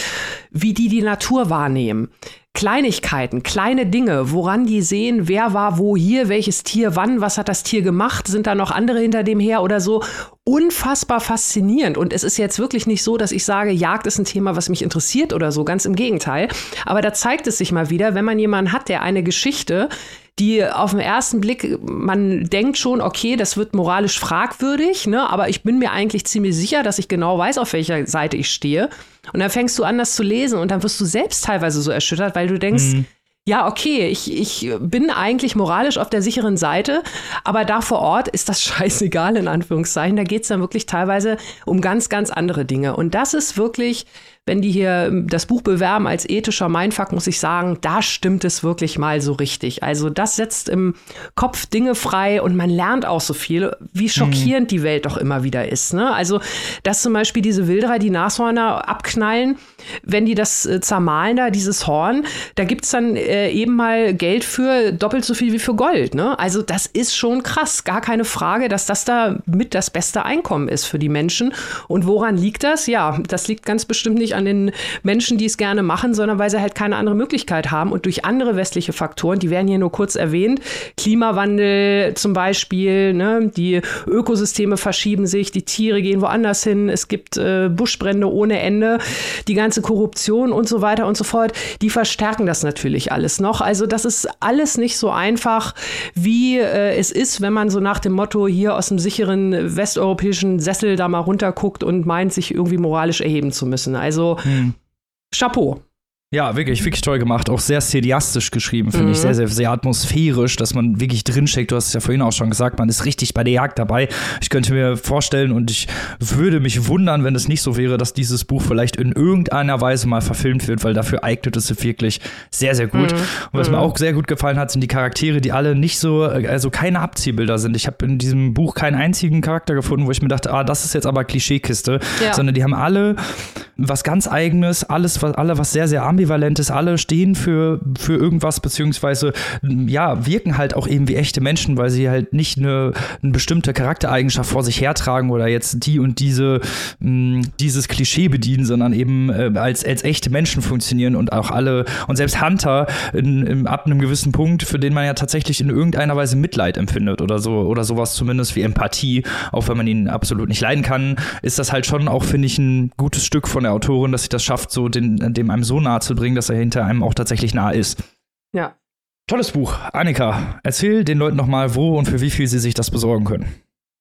wie die die Natur wahrnehmen. Kleinigkeiten, kleine Dinge, woran die sehen, wer war wo hier, welches Tier wann, was hat das Tier gemacht, sind da noch andere hinter dem her oder so. Unfassbar faszinierend. Und es ist jetzt wirklich nicht so, dass ich sage, Jagd ist ein Thema, was mich interessiert oder so, ganz im Gegenteil. Aber da zeigt es sich mal wieder, wenn man jemanden hat, der eine Geschichte die auf den ersten Blick, man denkt schon, okay, das wird moralisch fragwürdig, ne? aber ich bin mir eigentlich ziemlich sicher, dass ich genau weiß, auf welcher Seite ich stehe. Und dann fängst du an, das zu lesen und dann wirst du selbst teilweise so erschüttert, weil du denkst, mhm ja, okay, ich, ich bin eigentlich moralisch auf der sicheren Seite, aber da vor Ort ist das (laughs) scheißegal, in Anführungszeichen. Da geht es dann wirklich teilweise um ganz, ganz andere Dinge. Und das ist wirklich wenn die hier ähm, das Buch bewerben als ethischer Mindfuck, muss ich sagen, da stimmt es wirklich mal so richtig. Also das setzt im Kopf Dinge frei und man lernt auch so viel, wie schockierend mhm. die Welt doch immer wieder ist. Ne? Also, dass zum Beispiel diese Wilderer die Nashörner abknallen, wenn die das äh, zermahlen da, dieses Horn, da gibt's dann äh, eben mal Geld für doppelt so viel wie für Gold. Ne? Also das ist schon krass, gar keine Frage, dass das da mit das beste Einkommen ist für die Menschen. Und woran liegt das? Ja, das liegt ganz bestimmt nicht an den Menschen, die es gerne machen, sondern weil sie halt keine andere Möglichkeit haben und durch andere westliche Faktoren, die werden hier nur kurz erwähnt, Klimawandel zum Beispiel, ne, die Ökosysteme verschieben sich, die Tiere gehen woanders hin, es gibt äh, Buschbrände ohne Ende, die ganze Korruption und so weiter und so fort, die verstärken das natürlich alles noch. Also das ist alles nicht so einfach, wie äh, es ist, wenn man so nach dem Motto hier aus dem sicheren westeuropäischen Sessel da mal runterguckt und meint, sich irgendwie moralisch erheben zu müssen. Also hm. Chapeau. Ja, wirklich, wirklich toll gemacht. Auch sehr cineastisch geschrieben, finde mhm. ich. Sehr, sehr, sehr atmosphärisch, dass man wirklich drinsteckt. Du hast es ja vorhin auch schon gesagt, man ist richtig bei der Jagd dabei. Ich könnte mir vorstellen und ich würde mich wundern, wenn es nicht so wäre, dass dieses Buch vielleicht in irgendeiner Weise mal verfilmt wird, weil dafür eignet es sich wirklich sehr, sehr gut. Mhm. Und was mhm. mir auch sehr gut gefallen hat, sind die Charaktere, die alle nicht so, also keine Abziehbilder sind. Ich habe in diesem Buch keinen einzigen Charakter gefunden, wo ich mir dachte, ah, das ist jetzt aber Klischeekiste, ja. sondern die haben alle was ganz Eigenes, alles, was, alle was sehr, sehr ambivalentes, alle stehen für, für irgendwas, beziehungsweise ja, wirken halt auch eben wie echte Menschen, weil sie halt nicht eine, eine bestimmte Charaktereigenschaft vor sich hertragen oder jetzt die und diese, mh, dieses Klischee bedienen, sondern eben äh, als, als echte Menschen funktionieren und auch alle, und selbst Hunter in, in, ab einem gewissen Punkt, für den man ja tatsächlich in irgendeiner Weise Mitleid empfindet oder so, oder sowas zumindest wie Empathie, auch wenn man ihn absolut nicht leiden kann, ist das halt schon auch, finde ich, ein gutes Stück von der Autorin, dass sie das schafft, so den, dem einem so nahe zu bringen, dass er hinter einem auch tatsächlich nah ist. Ja. Tolles Buch. Annika, erzähl den Leuten nochmal, wo und für wie viel sie sich das besorgen können.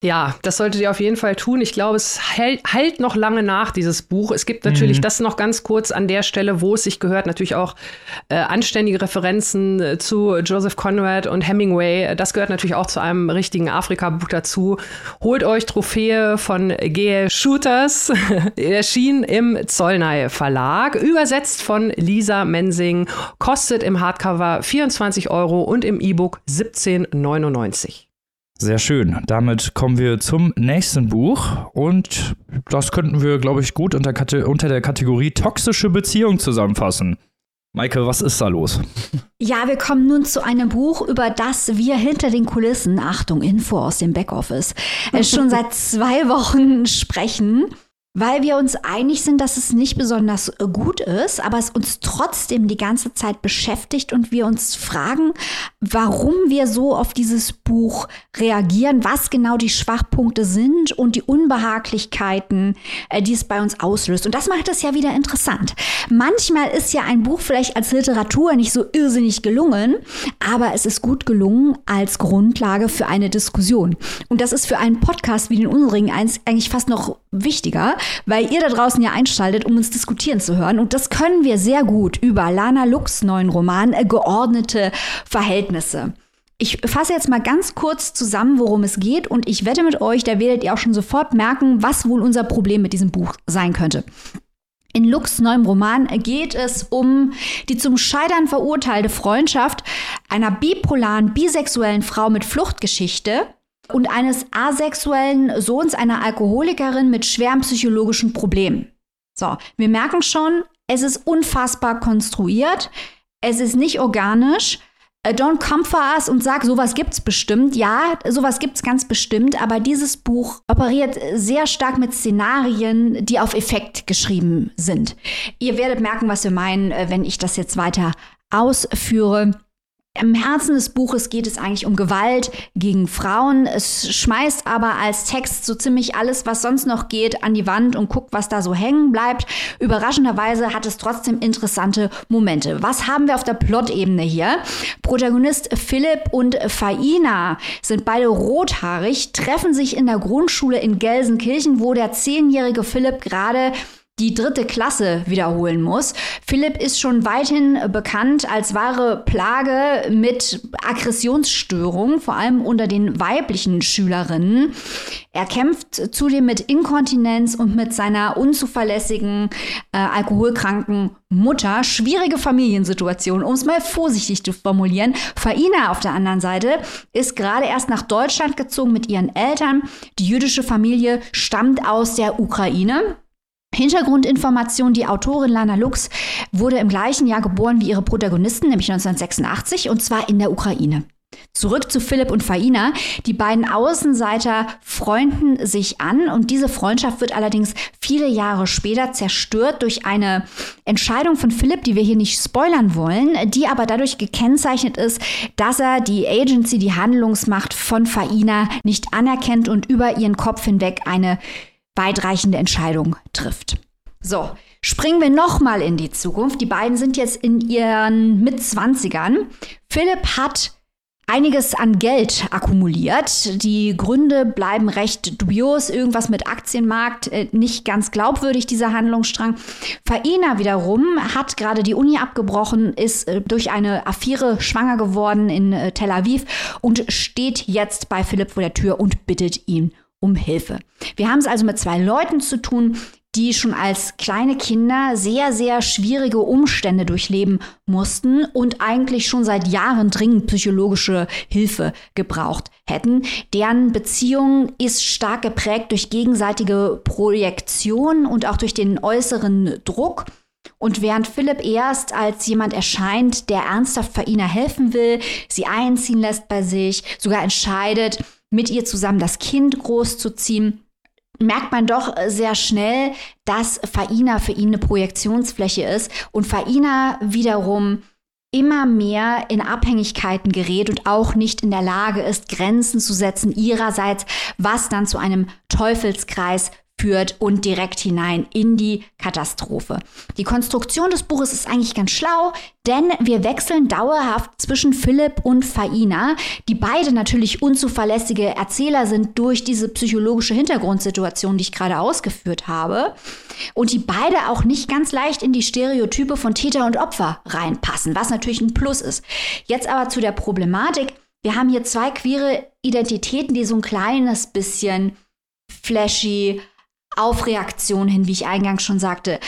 Ja, das solltet ihr auf jeden Fall tun. Ich glaube, es hält, halt noch lange nach, dieses Buch. Es gibt natürlich mhm. das noch ganz kurz an der Stelle, wo es sich gehört, natürlich auch äh, anständige Referenzen äh, zu Joseph Conrad und Hemingway. Das gehört natürlich auch zu einem richtigen Afrika-Buch dazu. Holt euch Trophäe von G.L. Shooters, (laughs) erschien im Zollnei Verlag, übersetzt von Lisa Mensing, kostet im Hardcover 24 Euro und im E-Book 17,99. Sehr schön. Damit kommen wir zum nächsten Buch und das könnten wir, glaube ich, gut unter, unter der Kategorie toxische Beziehung zusammenfassen. Maike, was ist da los? Ja, wir kommen nun zu einem Buch, über das wir hinter den Kulissen, Achtung, Info aus dem Backoffice, schon (laughs) seit zwei Wochen sprechen weil wir uns einig sind, dass es nicht besonders äh, gut ist, aber es uns trotzdem die ganze Zeit beschäftigt und wir uns fragen, warum wir so auf dieses Buch reagieren, was genau die Schwachpunkte sind und die Unbehaglichkeiten, äh, die es bei uns auslöst. Und das macht es ja wieder interessant. Manchmal ist ja ein Buch vielleicht als Literatur nicht so irrsinnig gelungen, aber es ist gut gelungen als Grundlage für eine Diskussion. Und das ist für einen Podcast wie den unsrigen eigentlich fast noch wichtiger, weil ihr da draußen ja einschaltet, um uns diskutieren zu hören. Und das können wir sehr gut über Lana Lux neuen Roman äh, Geordnete Verhältnisse. Ich fasse jetzt mal ganz kurz zusammen, worum es geht und ich wette mit euch, da werdet ihr auch schon sofort merken, was wohl unser Problem mit diesem Buch sein könnte. In Lux neuem Roman geht es um die zum Scheitern verurteilte Freundschaft einer bipolaren, bisexuellen Frau mit Fluchtgeschichte und eines asexuellen Sohns einer Alkoholikerin mit schweren psychologischen Problemen. So, wir merken schon, es ist unfassbar konstruiert, es ist nicht organisch. Äh, don't come for us und sag, sowas gibt's bestimmt. Ja, sowas gibt's ganz bestimmt, aber dieses Buch operiert sehr stark mit Szenarien, die auf Effekt geschrieben sind. Ihr werdet merken, was wir meinen, äh, wenn ich das jetzt weiter ausführe. Im Herzen des Buches geht es eigentlich um Gewalt gegen Frauen. Es schmeißt aber als Text so ziemlich alles, was sonst noch geht, an die Wand und guckt, was da so hängen bleibt. Überraschenderweise hat es trotzdem interessante Momente. Was haben wir auf der Plot-Ebene hier? Protagonist Philipp und Faina sind beide rothaarig, treffen sich in der Grundschule in Gelsenkirchen, wo der zehnjährige Philipp gerade die dritte Klasse wiederholen muss. Philipp ist schon weithin bekannt als wahre Plage mit Aggressionsstörungen, vor allem unter den weiblichen Schülerinnen. Er kämpft zudem mit Inkontinenz und mit seiner unzuverlässigen, äh, alkoholkranken Mutter. Schwierige Familiensituation, um es mal vorsichtig zu formulieren. Faina auf der anderen Seite ist gerade erst nach Deutschland gezogen mit ihren Eltern. Die jüdische Familie stammt aus der Ukraine. Hintergrundinformation, die Autorin Lana Lux wurde im gleichen Jahr geboren wie ihre Protagonisten, nämlich 1986, und zwar in der Ukraine. Zurück zu Philipp und Faina. Die beiden Außenseiter freunden sich an und diese Freundschaft wird allerdings viele Jahre später zerstört durch eine Entscheidung von Philipp, die wir hier nicht spoilern wollen, die aber dadurch gekennzeichnet ist, dass er die Agency, die Handlungsmacht von Faina nicht anerkennt und über ihren Kopf hinweg eine weitreichende Entscheidung trifft. So, springen wir nochmal in die Zukunft. Die beiden sind jetzt in ihren Mitzwanzigern. Philipp hat einiges an Geld akkumuliert. Die Gründe bleiben recht dubios. Irgendwas mit Aktienmarkt, äh, nicht ganz glaubwürdig, dieser Handlungsstrang. Faina wiederum hat gerade die Uni abgebrochen, ist äh, durch eine Affäre schwanger geworden in äh, Tel Aviv und steht jetzt bei Philipp vor der Tür und bittet ihn um Hilfe. Wir haben es also mit zwei Leuten zu tun, die schon als kleine Kinder sehr, sehr schwierige Umstände durchleben mussten und eigentlich schon seit Jahren dringend psychologische Hilfe gebraucht hätten. Deren Beziehung ist stark geprägt durch gegenseitige Projektion und auch durch den äußeren Druck. Und während Philipp erst als jemand erscheint, der ernsthaft Faina helfen will, sie einziehen lässt bei sich, sogar entscheidet, mit ihr zusammen das Kind großzuziehen, merkt man doch sehr schnell, dass Faina für ihn eine Projektionsfläche ist und Faina wiederum immer mehr in Abhängigkeiten gerät und auch nicht in der Lage ist, Grenzen zu setzen ihrerseits, was dann zu einem Teufelskreis führt und direkt hinein in die Katastrophe. Die Konstruktion des Buches ist eigentlich ganz schlau, denn wir wechseln dauerhaft zwischen Philipp und Faina, die beide natürlich unzuverlässige Erzähler sind durch diese psychologische Hintergrundsituation, die ich gerade ausgeführt habe, und die beide auch nicht ganz leicht in die Stereotype von Täter und Opfer reinpassen, was natürlich ein Plus ist. Jetzt aber zu der Problematik. Wir haben hier zwei queere Identitäten, die so ein kleines bisschen flashy, auf Reaktion hin, wie ich eingangs schon sagte,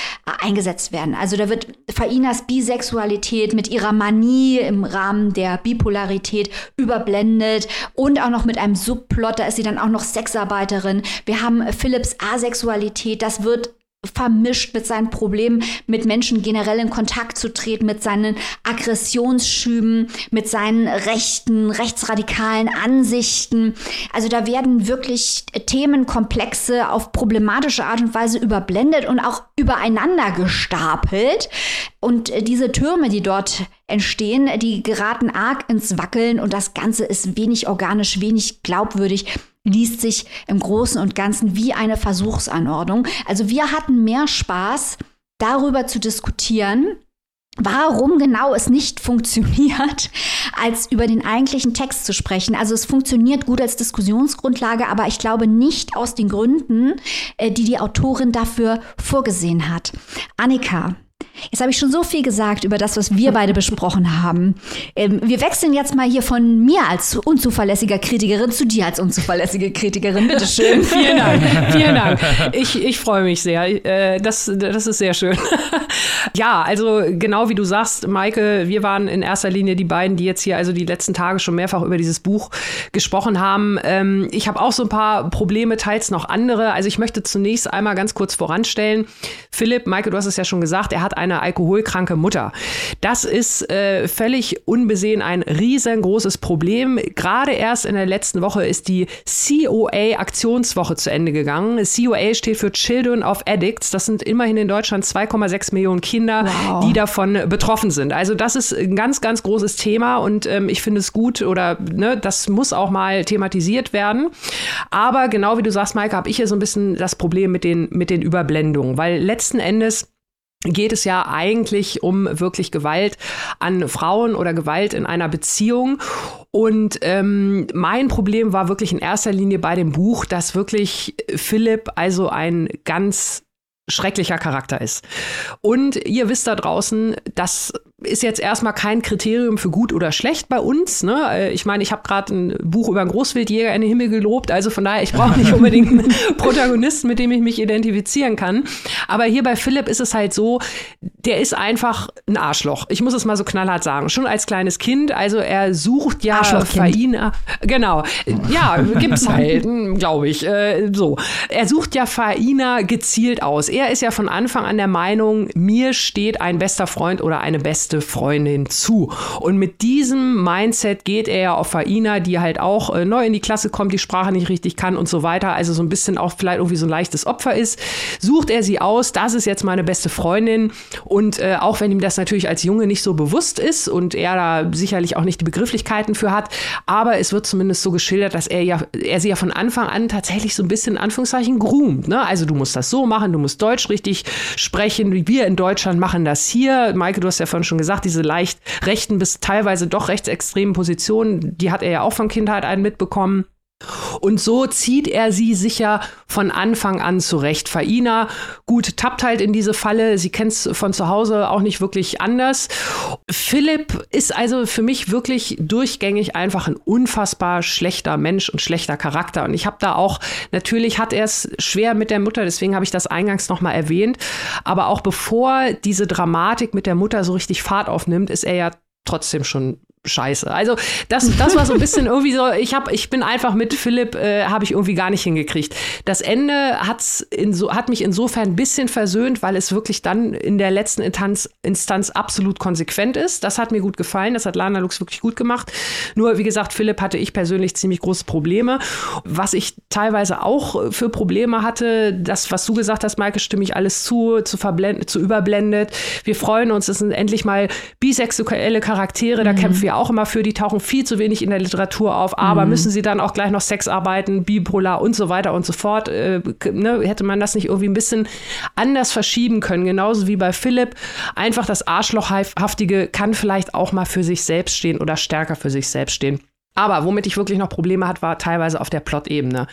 eingesetzt werden. Also da wird Fainas Bisexualität mit ihrer Manie im Rahmen der Bipolarität überblendet und auch noch mit einem Subplot, da ist sie dann auch noch Sexarbeiterin. Wir haben Philips Asexualität, das wird vermischt mit seinen Problemen, mit Menschen generell in Kontakt zu treten, mit seinen Aggressionsschüben, mit seinen rechten, rechtsradikalen Ansichten. Also da werden wirklich Themenkomplexe auf problematische Art und Weise überblendet und auch übereinander gestapelt. Und diese Türme, die dort entstehen, die geraten arg ins Wackeln und das Ganze ist wenig organisch, wenig glaubwürdig liest sich im Großen und Ganzen wie eine Versuchsanordnung. Also wir hatten mehr Spaß, darüber zu diskutieren, warum genau es nicht (laughs) funktioniert, als über den eigentlichen Text zu sprechen. Also es funktioniert gut als Diskussionsgrundlage, aber ich glaube nicht aus den Gründen, äh, die die Autorin dafür vorgesehen hat. Annika, Jetzt habe ich schon so viel gesagt über das, was wir beide besprochen haben. Ähm, wir wechseln jetzt mal hier von mir als unzuverlässiger Kritikerin zu dir als unzuverlässige Kritikerin. Bitte schön. (laughs) vielen Dank. Vielen Dank. Ich, ich freue mich sehr. Äh, das, das ist sehr schön. (laughs) ja, also genau wie du sagst, Maike, wir waren in erster Linie die beiden, die jetzt hier also die letzten Tage schon mehrfach über dieses Buch gesprochen haben. Ähm, ich habe auch so ein paar Probleme, teils noch andere. Also ich möchte zunächst einmal ganz kurz voranstellen. Philipp, Maike, du hast es ja schon gesagt, er hat eine eine alkoholkranke Mutter. Das ist äh, völlig unbesehen ein riesengroßes Problem. Gerade erst in der letzten Woche ist die COA-Aktionswoche zu Ende gegangen. COA steht für Children of Addicts. Das sind immerhin in Deutschland 2,6 Millionen Kinder, wow. die davon betroffen sind. Also das ist ein ganz, ganz großes Thema und ähm, ich finde es gut oder ne, das muss auch mal thematisiert werden. Aber genau wie du sagst, Maike, habe ich hier so ein bisschen das Problem mit den, mit den Überblendungen, weil letzten Endes geht es ja eigentlich um wirklich Gewalt an Frauen oder Gewalt in einer Beziehung. Und ähm, mein Problem war wirklich in erster Linie bei dem Buch, dass wirklich Philipp also ein ganz schrecklicher Charakter ist. Und ihr wisst da draußen, dass ist jetzt erstmal kein Kriterium für gut oder schlecht bei uns. Ne? Äh, ich meine, ich habe gerade ein Buch über einen Großwildjäger in den Himmel gelobt, also von daher, ich brauche nicht (laughs) unbedingt einen Protagonisten, mit dem ich mich identifizieren kann. Aber hier bei Philipp ist es halt so, der ist einfach ein Arschloch. Ich muss es mal so knallhart sagen. Schon als kleines Kind, also er sucht ja Faina. Genau. Ja, gibt's (laughs) halt, glaube ich. Äh, so. Er sucht ja Faina gezielt aus. Er ist ja von Anfang an der Meinung, mir steht ein bester Freund oder eine beste beste Freundin zu. Und mit diesem Mindset geht er ja auf Faina, die halt auch äh, neu in die Klasse kommt, die Sprache nicht richtig kann und so weiter, also so ein bisschen auch vielleicht irgendwie so ein leichtes Opfer ist, sucht er sie aus, das ist jetzt meine beste Freundin und äh, auch wenn ihm das natürlich als Junge nicht so bewusst ist und er da sicherlich auch nicht die Begrifflichkeiten für hat, aber es wird zumindest so geschildert, dass er ja, er sie ja von Anfang an tatsächlich so ein bisschen in Anführungszeichen groomt, ne? Also du musst das so machen, du musst Deutsch richtig sprechen, wir in Deutschland machen das hier. Maike, du hast ja vorhin schon gesagt, diese leicht rechten bis teilweise doch rechtsextremen Positionen, die hat er ja auch von Kindheit an mitbekommen. Und so zieht er sie sicher von Anfang an zurecht. Faina, gut, tappt halt in diese Falle. Sie kennt es von zu Hause auch nicht wirklich anders. Philipp ist also für mich wirklich durchgängig einfach ein unfassbar schlechter Mensch und schlechter Charakter. Und ich habe da auch, natürlich hat er es schwer mit der Mutter, deswegen habe ich das eingangs nochmal erwähnt. Aber auch bevor diese Dramatik mit der Mutter so richtig Fahrt aufnimmt, ist er ja trotzdem schon scheiße. Also das, das war so ein bisschen irgendwie so, ich habe, ich bin einfach mit Philipp, äh, habe ich irgendwie gar nicht hingekriegt. Das Ende hat's in so, hat mich insofern ein bisschen versöhnt, weil es wirklich dann in der letzten Instanz, Instanz absolut konsequent ist. Das hat mir gut gefallen, das hat Lana Lux wirklich gut gemacht. Nur, wie gesagt, Philipp hatte ich persönlich ziemlich große Probleme. Was ich teilweise auch für Probleme hatte, das, was du gesagt hast, Maike, stimme ich alles zu, zu, verblendet, zu überblendet. Wir freuen uns, es sind endlich mal bisexuelle Charaktere, da mhm. kämpfen wir auch immer für, die tauchen viel zu wenig in der Literatur auf, aber mhm. müssen sie dann auch gleich noch Sex arbeiten, bipolar und so weiter und so fort. Äh, ne, hätte man das nicht irgendwie ein bisschen anders verschieben können, genauso wie bei Philipp. Einfach das Arschlochhaftige kann vielleicht auch mal für sich selbst stehen oder stärker für sich selbst stehen. Aber womit ich wirklich noch Probleme hatte, war teilweise auf der Plot-Ebene.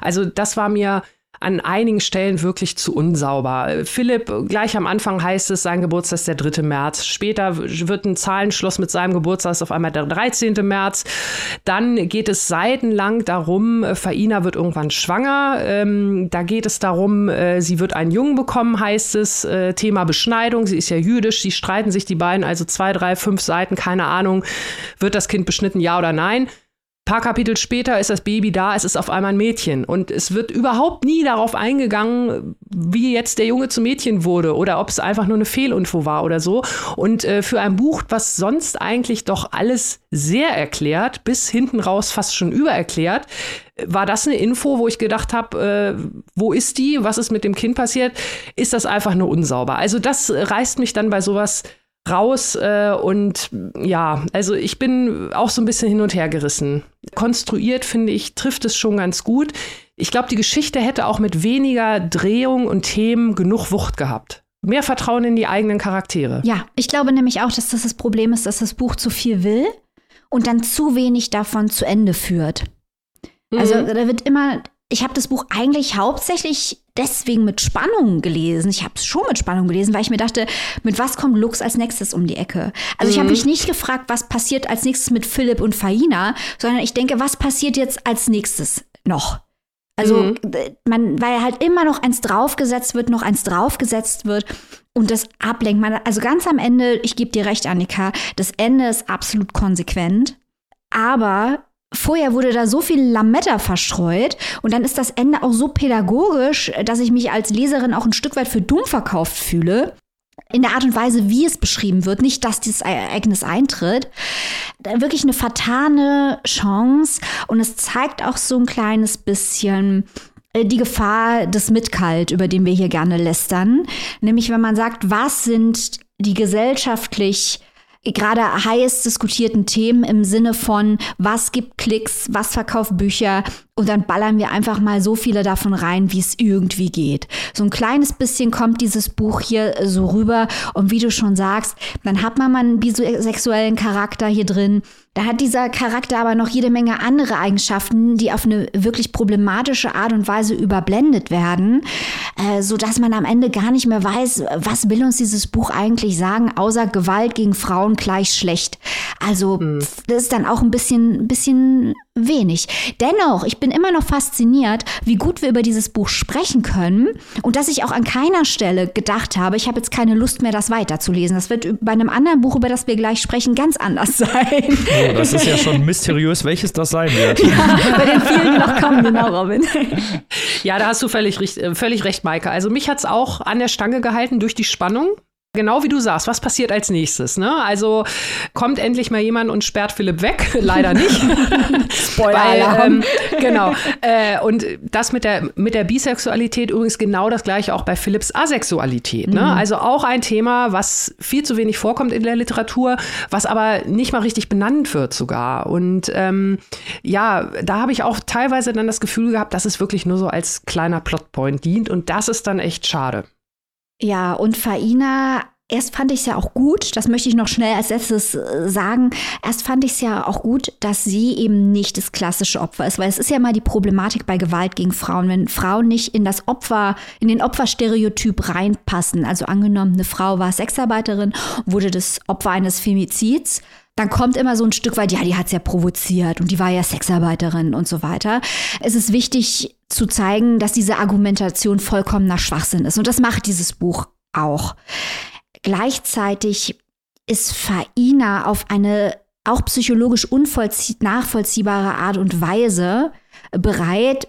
Also das war mir an einigen Stellen wirklich zu unsauber. Philipp, gleich am Anfang heißt es, sein Geburtstag ist der 3. März. Später wird ein Zahlenschloss mit seinem Geburtstag ist auf einmal der 13. März. Dann geht es seitenlang darum, Faina wird irgendwann schwanger. Ähm, da geht es darum, äh, sie wird einen Jungen bekommen, heißt es. Äh, Thema Beschneidung. Sie ist ja jüdisch. Sie streiten sich die beiden, also zwei, drei, fünf Seiten, keine Ahnung. Wird das Kind beschnitten, ja oder nein? Paar Kapitel später ist das Baby da, es ist auf einmal ein Mädchen. Und es wird überhaupt nie darauf eingegangen, wie jetzt der Junge zum Mädchen wurde oder ob es einfach nur eine Fehlinfo war oder so. Und äh, für ein Buch, was sonst eigentlich doch alles sehr erklärt, bis hinten raus fast schon übererklärt, war das eine Info, wo ich gedacht habe, äh, wo ist die, was ist mit dem Kind passiert, ist das einfach nur unsauber. Also das reißt mich dann bei sowas raus äh, und ja, also ich bin auch so ein bisschen hin und her gerissen. Konstruiert, finde ich, trifft es schon ganz gut. Ich glaube, die Geschichte hätte auch mit weniger Drehung und Themen genug Wucht gehabt. Mehr Vertrauen in die eigenen Charaktere. Ja, ich glaube nämlich auch, dass das das Problem ist, dass das Buch zu viel will und dann zu wenig davon zu Ende führt. Also mhm. da wird immer, ich habe das Buch eigentlich hauptsächlich deswegen mit Spannung gelesen. Ich habe es schon mit Spannung gelesen, weil ich mir dachte, mit was kommt Lux als nächstes um die Ecke? Also mhm. ich habe mich nicht gefragt, was passiert als nächstes mit Philipp und Faina, sondern ich denke, was passiert jetzt als nächstes noch? Also mhm. man, weil halt immer noch eins draufgesetzt wird, noch eins draufgesetzt wird und das ablenkt. Man, also ganz am Ende, ich gebe dir recht, Annika, das Ende ist absolut konsequent, aber Vorher wurde da so viel Lametta verstreut und dann ist das Ende auch so pädagogisch, dass ich mich als Leserin auch ein Stück weit für dumm verkauft fühle. In der Art und Weise, wie es beschrieben wird, nicht, dass dieses Ereignis eintritt. Wirklich eine vertane Chance und es zeigt auch so ein kleines bisschen äh, die Gefahr des Mitkalt, über den wir hier gerne lästern. Nämlich, wenn man sagt, was sind die gesellschaftlich gerade heiß diskutierten Themen im Sinne von, was gibt Klicks, was verkauft Bücher und dann ballern wir einfach mal so viele davon rein, wie es irgendwie geht. So ein kleines bisschen kommt dieses Buch hier so rüber und wie du schon sagst, dann hat man mal einen bisexuellen Charakter hier drin, da hat dieser Charakter aber noch jede Menge andere Eigenschaften, die auf eine wirklich problematische Art und Weise überblendet werden, äh, so dass man am Ende gar nicht mehr weiß, was will uns dieses Buch eigentlich sagen, außer Gewalt gegen Frauen gleich schlecht. Also hm. das ist dann auch ein bisschen, bisschen wenig. Dennoch, ich bin immer noch fasziniert, wie gut wir über dieses Buch sprechen können und dass ich auch an keiner Stelle gedacht habe, ich habe jetzt keine Lust mehr, das weiterzulesen. Das wird bei einem anderen Buch, über das wir gleich sprechen, ganz anders (laughs) sein. Oh, das ist ja schon mysteriös, welches das sein wird. (laughs) Ja, bei den vielen, die noch kommen, genau, Robin. Ja, da hast du völlig, äh, völlig recht, Maike. Also mich hat es auch an der Stange gehalten durch die Spannung. Genau wie du sagst, was passiert als nächstes? Ne? Also kommt endlich mal jemand und sperrt Philipp weg? (laughs) Leider nicht. (laughs) Spoiler-Alarm. ähm, (laughs) genau. Äh, und das mit der, mit der Bisexualität übrigens genau das gleiche auch bei Philipps Asexualität. Ne? Mhm. Also auch ein Thema, was viel zu wenig vorkommt in der Literatur, was aber nicht mal richtig benannt wird sogar. Und ähm, ja, da habe ich auch teilweise dann das Gefühl gehabt, dass es wirklich nur so als kleiner Plotpoint dient. Und das ist dann echt schade. Ja, und Faina Erst fand ich es ja auch gut, das möchte ich noch schnell als letztes äh, sagen. Erst fand ich es ja auch gut, dass sie eben nicht das klassische Opfer ist, weil es ist ja mal die Problematik bei Gewalt gegen Frauen, wenn Frauen nicht in das Opfer, in den Opferstereotyp reinpassen. Also angenommen, eine Frau war Sexarbeiterin, wurde das Opfer eines Femizids, dann kommt immer so ein Stück weit, ja, die hat es ja provoziert und die war ja Sexarbeiterin und so weiter. Es ist wichtig zu zeigen, dass diese Argumentation vollkommener Schwachsinn ist. Und das macht dieses Buch auch. Gleichzeitig ist Faina auf eine auch psychologisch nachvollziehbare Art und Weise bereit,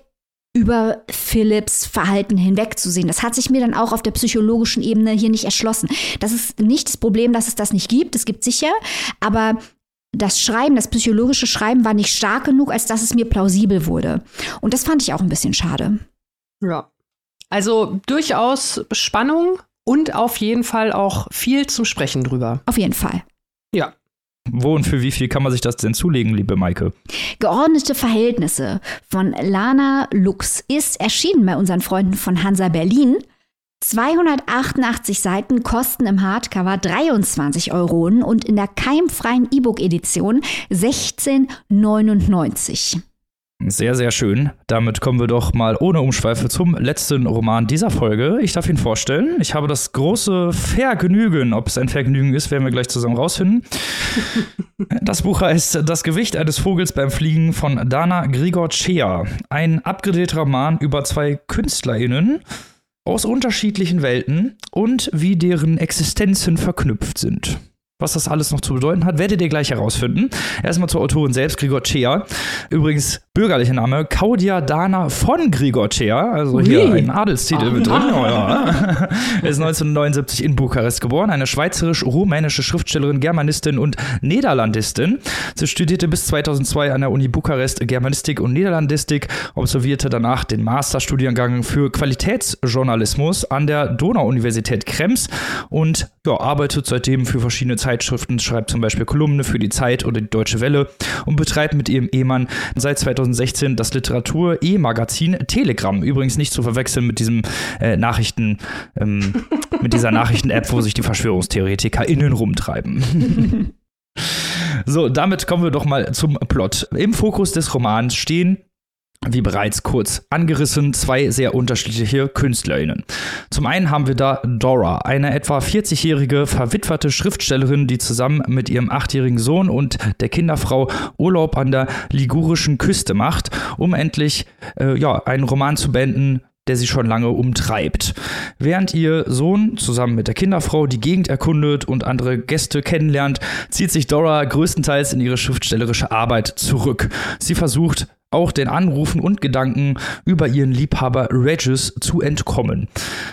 über Philips Verhalten hinwegzusehen. Das hat sich mir dann auch auf der psychologischen Ebene hier nicht erschlossen. Das ist nicht das Problem, dass es das nicht gibt. Es gibt sicher, aber das Schreiben, das psychologische Schreiben war nicht stark genug, als dass es mir plausibel wurde. Und das fand ich auch ein bisschen schade. Ja. Also durchaus Spannung und auf jeden Fall auch viel zum Sprechen drüber. Auf jeden Fall. Ja. Wo und für wie viel kann man sich das denn zulegen, liebe Maike? Geordnete Verhältnisse von Lana Lux ist erschienen bei unseren Freunden von Hansa Berlin. 288 Seiten kosten im Hardcover 23 Euro und in der keimfreien E-Book-Edition 16,99. Sehr, sehr schön. Damit kommen wir doch mal ohne Umschweife zum letzten Roman dieser Folge. Ich darf ihn vorstellen. Ich habe das große Vergnügen, ob es ein Vergnügen ist, werden wir gleich zusammen rausfinden. (laughs) Das Buch heißt Das Gewicht eines Vogels beim Fliegen von Dana Grigorchea. Ein abgedrehter Roman über zwei KünstlerInnen aus unterschiedlichen Welten und wie deren Existenzen verknüpft sind. Was das alles noch zu bedeuten hat, werdet ihr gleich herausfinden. Erstmal zur Autorin selbst, Grigor Cea. Übrigens bürgerlicher Name, Claudia Dana von Grigor Cea. Also hier ein Adelstitel ah. mit drin. Oh, ja. (laughs) ist 1979 in Bukarest geboren. Eine schweizerisch-rumänische Schriftstellerin, Germanistin und Niederlandistin. Sie studierte bis 2002 an der Uni Bukarest Germanistik und Niederlandistik, absolvierte danach den Masterstudiengang für Qualitätsjournalismus an der Donau-Universität Krems und ja, arbeitet seitdem für verschiedene Zeitschriften Zeitschriften, schreibt zum Beispiel Kolumne für die Zeit oder die Deutsche Welle und betreibt mit ihrem Ehemann seit 2016 das Literatur-E-Magazin Telegram. Übrigens nicht zu verwechseln mit diesem äh, Nachrichten, ähm, (laughs) mit dieser Nachrichten-App, wo sich die VerschwörungstheoretikerInnen rumtreiben. (laughs) So, damit kommen wir doch mal zum Plot. Im Fokus des Romans stehen wie bereits kurz angerissen, zwei sehr unterschiedliche KünstlerInnen. Zum einen haben wir da Dora, eine etwa 40-jährige verwitwete Schriftstellerin, die zusammen mit ihrem achtjährigen Sohn und der Kinderfrau Urlaub an der ligurischen Küste macht, um endlich äh, ja, einen Roman zu beenden, der sie schon lange umtreibt. Während ihr Sohn zusammen mit der Kinderfrau die Gegend erkundet und andere Gäste kennenlernt, zieht sich Dora größtenteils in ihre schriftstellerische Arbeit zurück. Sie versucht, auch den Anrufen und Gedanken über ihren Liebhaber Regis zu entkommen.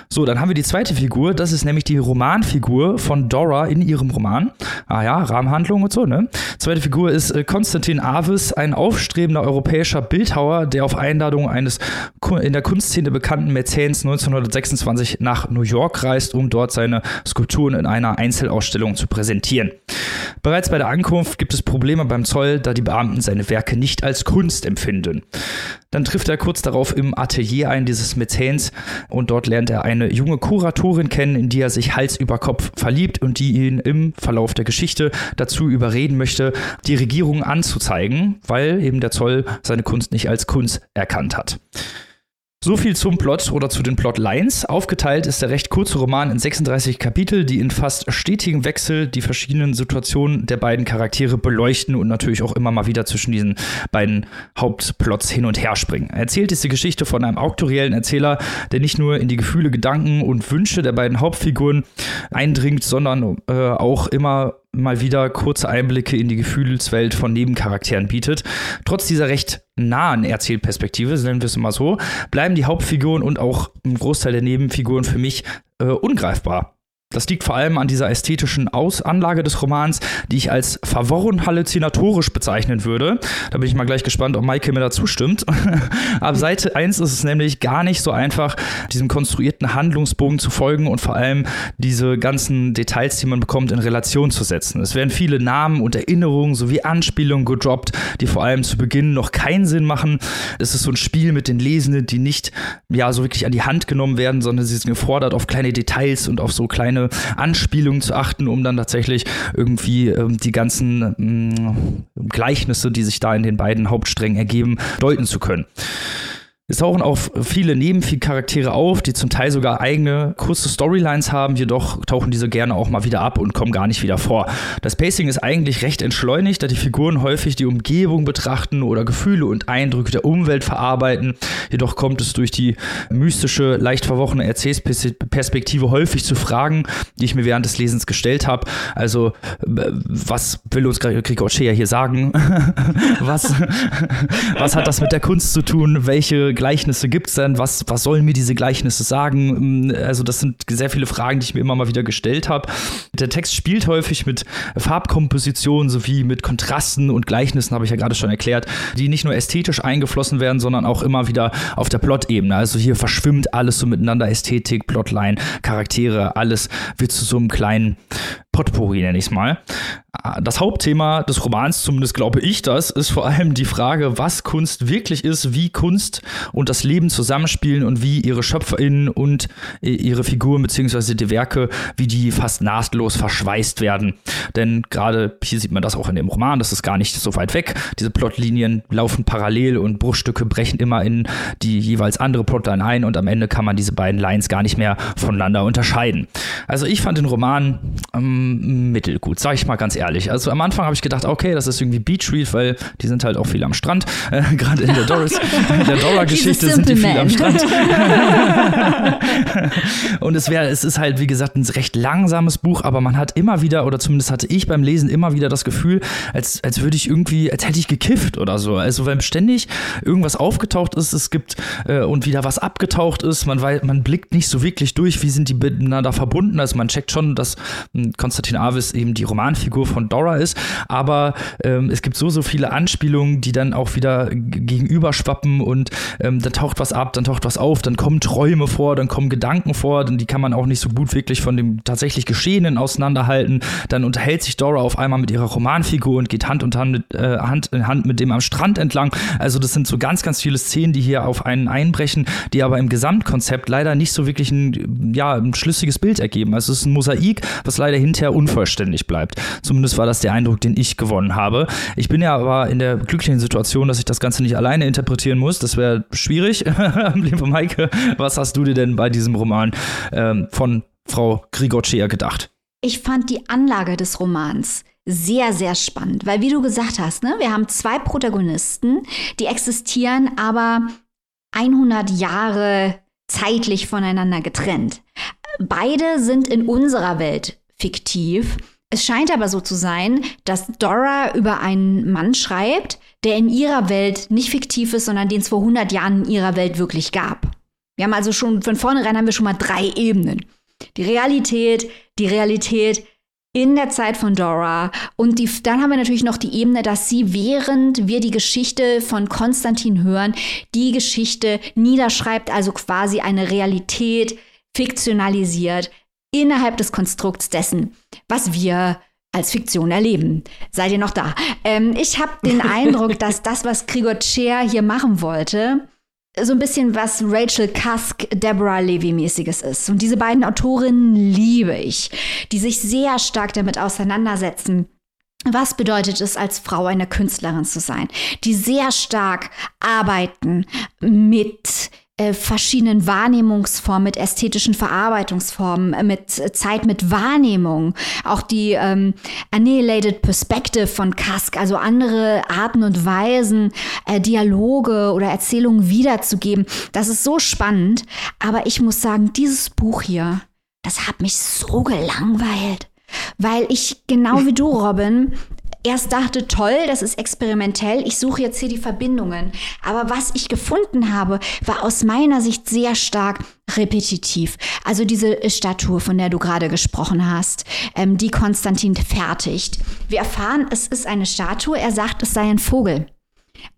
So, dann haben wir die zweite Figur, das ist nämlich die Romanfigur von Dora in ihrem Roman. Ah ja, Rahmenhandlung und so, ne? Zweite Figur ist äh, Konstantin Aves, ein aufstrebender europäischer Bildhauer, der auf Einladung eines in der Kunstszene bekannten Mäzens 1926 nach New York reist, um dort seine Skulpturen in einer Einzelausstellung zu präsentieren. Bereits bei der Ankunft gibt es Probleme beim Zoll, da die Beamten seine Werke nicht als Kunst empfinden finden. Dann trifft er kurz darauf im Atelier ein dieses Mäzens und dort lernt er eine junge Kuratorin kennen, in die er sich Hals über Kopf verliebt und die ihn im Verlauf der Geschichte dazu überreden möchte, die Regierung anzuzeigen, weil eben der Zoll seine Kunst nicht als Kunst erkannt hat. So viel zum Plot oder zu den Plotlines. Aufgeteilt ist der recht kurze Roman in 36 Kapitel, die in fast stetigem Wechsel die verschiedenen Situationen der beiden Charaktere beleuchten und natürlich auch immer mal wieder zwischen diesen beiden Hauptplots hin und her springen. Erzählt ist die Geschichte von einem auktoriellen Erzähler, der nicht nur in die Gefühle, Gedanken und Wünsche der beiden Hauptfiguren eindringt, sondern äh, auch immer mal wieder kurze Einblicke in die Gefühlswelt von Nebencharakteren bietet. Trotz dieser recht nahen Erzählperspektive, nennen wir es mal so, bleiben die Hauptfiguren und auch ein Großteil der Nebenfiguren für mich äh, ungreifbar. Das liegt vor allem an dieser ästhetischen Ausanlage des Romans, die ich als verworren halluzinatorisch bezeichnen würde. Da bin ich mal gleich gespannt, ob Maike mir da zustimmt. (laughs) Ab Seite 1 ist es nämlich gar nicht so einfach, diesem konstruierten Handlungsbogen zu folgen und vor allem diese ganzen Details, die man bekommt, in Relation zu setzen. Es werden viele Namen und Erinnerungen sowie Anspielungen gedroppt, die vor allem zu Beginn noch keinen Sinn machen. Es ist so ein Spiel mit den Lesenden, die nicht ja so wirklich an die Hand genommen werden, sondern sie sind gefordert, auf kleine Details und auf so kleine Anspielungen zu achten, um dann tatsächlich irgendwie ähm, die ganzen ähm, Gleichnisse, die sich da in den beiden Hauptsträngen ergeben, deuten zu können. Es tauchen auch viele Nebencharaktere auf, die zum Teil sogar eigene kurze Storylines haben, jedoch tauchen diese gerne auch mal wieder ab und kommen gar nicht wieder vor. Das Pacing ist eigentlich recht entschleunigt, da die Figuren häufig die Umgebung betrachten oder Gefühle und Eindrücke der Umwelt verarbeiten. Jedoch kommt es durch die mystische, leicht verworrene Erzählperspektive häufig zu Fragen, die ich mir während des Lesens gestellt habe. Also, was will uns Gregor Shea hier sagen? (laughs) was, (laughs) was hat das mit der Kunst zu tun? Welche Gleichnisse gibt es denn? Was, was sollen mir diese Gleichnisse sagen? Also, das sind sehr viele Fragen, die ich mir immer mal wieder gestellt habe. Der Text spielt häufig mit Farbkompositionen sowie mit Kontrasten und Gleichnissen, habe ich ja gerade schon erklärt, die nicht nur ästhetisch eingeflossen werden, sondern auch immer wieder auf der Plot-Ebene. Also hier verschwimmt alles so miteinander, Ästhetik, Plotline, Charaktere, alles wird zu so einem kleinen Potpourri, nenne ich es mal. Das Hauptthema des Romans, zumindest glaube ich das, ist vor allem die Frage, was Kunst wirklich ist, wie Kunst und das Leben zusammenspielen und wie ihre SchöpferInnen und ihre Figuren bzw. die Werke, wie die fast nahtlos verschweißt werden. Denn gerade hier sieht man das auch in dem Roman, das ist gar nicht so weit weg. Diese Plotlinien laufen parallel und Bruchstücke brechen immer in die jeweils andere Plotline ein und am Ende kann man diese beiden Lines gar nicht mehr voneinander unterscheiden. Also ich fand den Roman ähm, mittelgut, sag ich mal ganz ehrlich. Also am Anfang habe ich gedacht, okay, das ist irgendwie Beach Read, weil die sind halt auch viel am Strand. Äh, (laughs) Gerade in der Doris, in der Dora-Geschichte sind die viel am Strand. (laughs) und es wäre, es ist halt, wie gesagt, ein recht langsames Buch, aber man hat immer wieder, oder zumindest hatte ich beim Lesen immer wieder das Gefühl, als, als würde ich irgendwie, als hätte ich gekifft oder so. Also weil ständig irgendwas aufgetaucht ist, es gibt äh, und wieder was abgetaucht ist, man, weiß, man blickt nicht so wirklich durch, wie sind die miteinander verbunden. Also man checkt schon, dass hm, Konstantin Avis eben die Romanfigur von Dora ist, aber ähm, es gibt so, so viele Anspielungen, die dann auch wieder gegenüberschwappen und ähm, dann taucht was ab, dann taucht was auf, dann kommen Träume vor, dann kommen Gedanken vor, denn die kann man auch nicht so gut wirklich von dem tatsächlich Geschehenen auseinanderhalten. Dann unterhält sich Dora auf einmal mit ihrer Romanfigur und geht Hand, und Hand, mit, äh, Hand in Hand mit dem am Strand entlang. Also das sind so ganz, ganz viele Szenen, die hier auf einen einbrechen, die aber im Gesamtkonzept leider nicht so wirklich ein, ja, ein schlüssiges Bild ergeben. Also es ist ein Mosaik, was leider hinterher hinterher unvollständig bleibt. Zumindest war das der Eindruck, den ich gewonnen habe. Ich bin ja aber in der glücklichen Situation, dass ich das Ganze nicht alleine interpretieren muss. Das wäre schwierig. (laughs) Liebe Maike, was hast du dir denn bei diesem Roman ähm, von Frau Grigorcea gedacht? Ich fand die Anlage des Romans sehr, sehr spannend, weil wie du gesagt hast, ne, wir haben zwei Protagonisten, die existieren, aber 100 Jahre zeitlich voneinander getrennt. Beide sind in unserer Welt fiktiv. Es scheint aber so zu sein, dass Dora über einen Mann schreibt, der in ihrer Welt nicht fiktiv ist, sondern den es vor 100 Jahren in ihrer Welt wirklich gab. Wir haben also schon, von vornherein haben wir schon mal drei Ebenen. Die Realität, die Realität in der Zeit von Dora. Und die, dann haben wir natürlich noch die Ebene, dass sie, während wir die Geschichte von Konstantin hören, die Geschichte niederschreibt, also quasi eine Realität fiktionalisiert, innerhalb des Konstrukts dessen, was wir als Fiktion erleben. Seid ihr noch da? Ähm, ich habe den (laughs) Eindruck, dass das, was Gregor Chair hier machen wollte, so ein bisschen was Rachel Cusk, Deborah Levy-mäßiges ist. Und diese beiden Autorinnen liebe ich, die sich sehr stark damit auseinandersetzen, was bedeutet es, als Frau eine Künstlerin zu sein? Die sehr stark arbeiten mit äh, verschiedenen Wahrnehmungsformen, mit ästhetischen Verarbeitungsformen, äh, mit Zeit mit Wahrnehmung, auch die ähm, Annihilated Perspective von Kask, also andere Arten und Weisen, äh, Dialoge oder Erzählungen wiederzugeben. Das ist so spannend. Aber ich muss sagen, dieses Buch hier, das hat mich so gelangweilt, weil ich genau wie du, (laughs) Robin, erst dachte, toll, das ist experimentell, ich suche jetzt hier die Verbindungen. Aber was ich gefunden habe, war aus meiner Sicht sehr stark repetitiv. Also diese Statue, von der du gerade gesprochen hast, ähm, die Konstantin fertigt. Wir erfahren, es ist eine Statue, er sagt, es sei ein Vogel.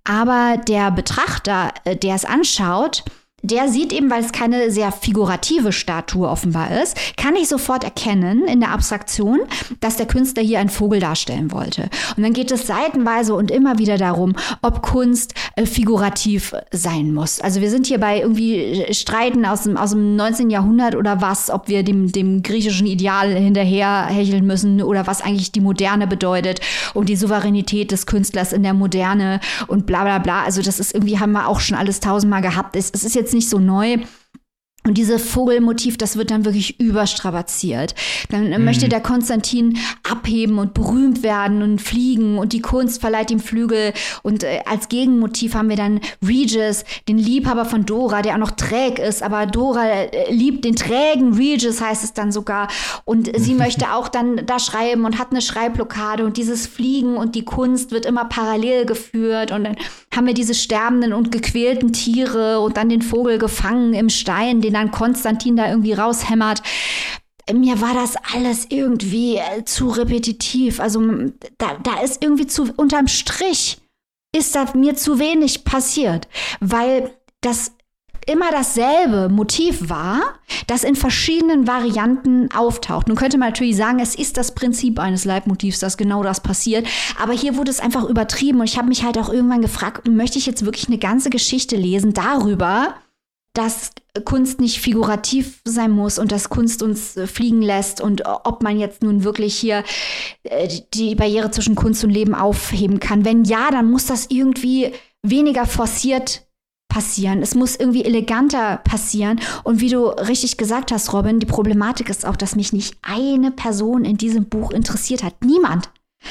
Aber der Betrachter, äh, der es anschaut, der sieht eben, weil es keine sehr figurative Statue offenbar ist, kann ich sofort erkennen in der Abstraktion, dass der Künstler hier einen Vogel darstellen wollte. Und dann geht es seitenweise und immer wieder darum, ob Kunst äh, figurativ sein muss. Also wir sind hier bei irgendwie Streiten aus dem, aus dem 19. Jahrhundert oder was, ob wir dem, dem griechischen Ideal hinterher hecheln müssen oder was eigentlich die Moderne bedeutet und die Souveränität des Künstlers in der Moderne und bla bla bla. Also das ist irgendwie, haben wir auch schon alles tausendmal gehabt. Es, es ist jetzt jetzt nicht so neu. Und dieses Vogelmotiv, das wird dann wirklich überstrapaziert. Dann mhm. möchte der Konstantin abheben und berühmt werden und fliegen und die Kunst verleiht ihm Flügel. Und äh, als Gegenmotiv haben wir dann Regis, den Liebhaber von Dora, der auch noch träg ist, aber Dora äh, liebt den trägen Regis, heißt es dann sogar. Und sie (laughs) möchte auch dann da schreiben und hat eine Schreibblockade und dieses Fliegen und die Kunst wird immer parallel geführt. Und dann haben wir diese sterbenden und gequälten Tiere und dann den Vogel gefangen im Stein, den dann Konstantin da irgendwie raushämmert. Mir war das alles irgendwie äh, zu repetitiv. Also da, da ist irgendwie zu unterm Strich ist da mir zu wenig passiert, weil das immer dasselbe Motiv war, das in verschiedenen Varianten auftaucht. Nun könnte man natürlich sagen, es ist das Prinzip eines Leitmotivs, dass genau das passiert. Aber hier wurde es einfach übertrieben und ich habe mich halt auch irgendwann gefragt, möchte ich jetzt wirklich eine ganze Geschichte lesen darüber, dass Kunst nicht figurativ sein muss und dass Kunst uns äh, fliegen lässt und ob man jetzt nun wirklich hier äh, die Barriere zwischen Kunst und Leben aufheben kann. Wenn ja, dann muss das irgendwie weniger forciert passieren. Es muss irgendwie eleganter passieren. Und wie du richtig gesagt hast, Robin, die Problematik ist auch, dass mich nicht eine Person in diesem Buch interessiert hat. Niemand.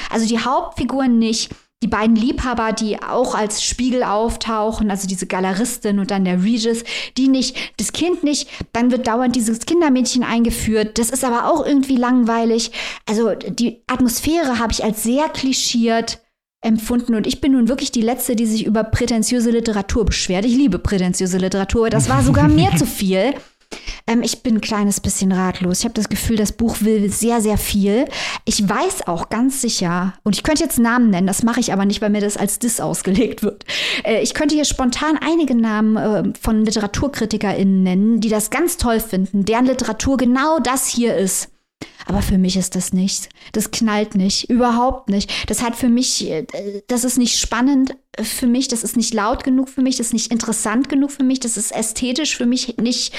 Also die Hauptfiguren nicht. Die beiden Liebhaber, die auch als Spiegel auftauchen, also diese Galeristin und dann der Regis, die nicht, das Kind nicht, dann wird dauernd dieses Kindermädchen eingeführt. Das ist aber auch irgendwie langweilig. Also die Atmosphäre habe ich als sehr klischiert empfunden. Und ich bin nun wirklich die Letzte, die sich über prätentiöse Literatur beschwert. Ich liebe prätentiöse Literatur. Das war sogar (laughs) mir zu viel. Ähm, ich bin ein kleines bisschen ratlos. Ich habe das Gefühl, das Buch will sehr, sehr viel. Ich weiß auch ganz sicher, und ich könnte jetzt Namen nennen, das mache ich aber nicht, weil mir das als Diss ausgelegt wird. Äh, ich könnte hier spontan einige Namen äh, von LiteraturkritikerInnen nennen, die das ganz toll finden, deren Literatur genau das hier ist. Aber für mich ist das nichts. Das knallt nicht, überhaupt nicht. Das hat für mich, äh, das ist nicht spannend für mich, das ist nicht laut genug für mich, das ist nicht interessant genug für mich, das ist ästhetisch für mich nicht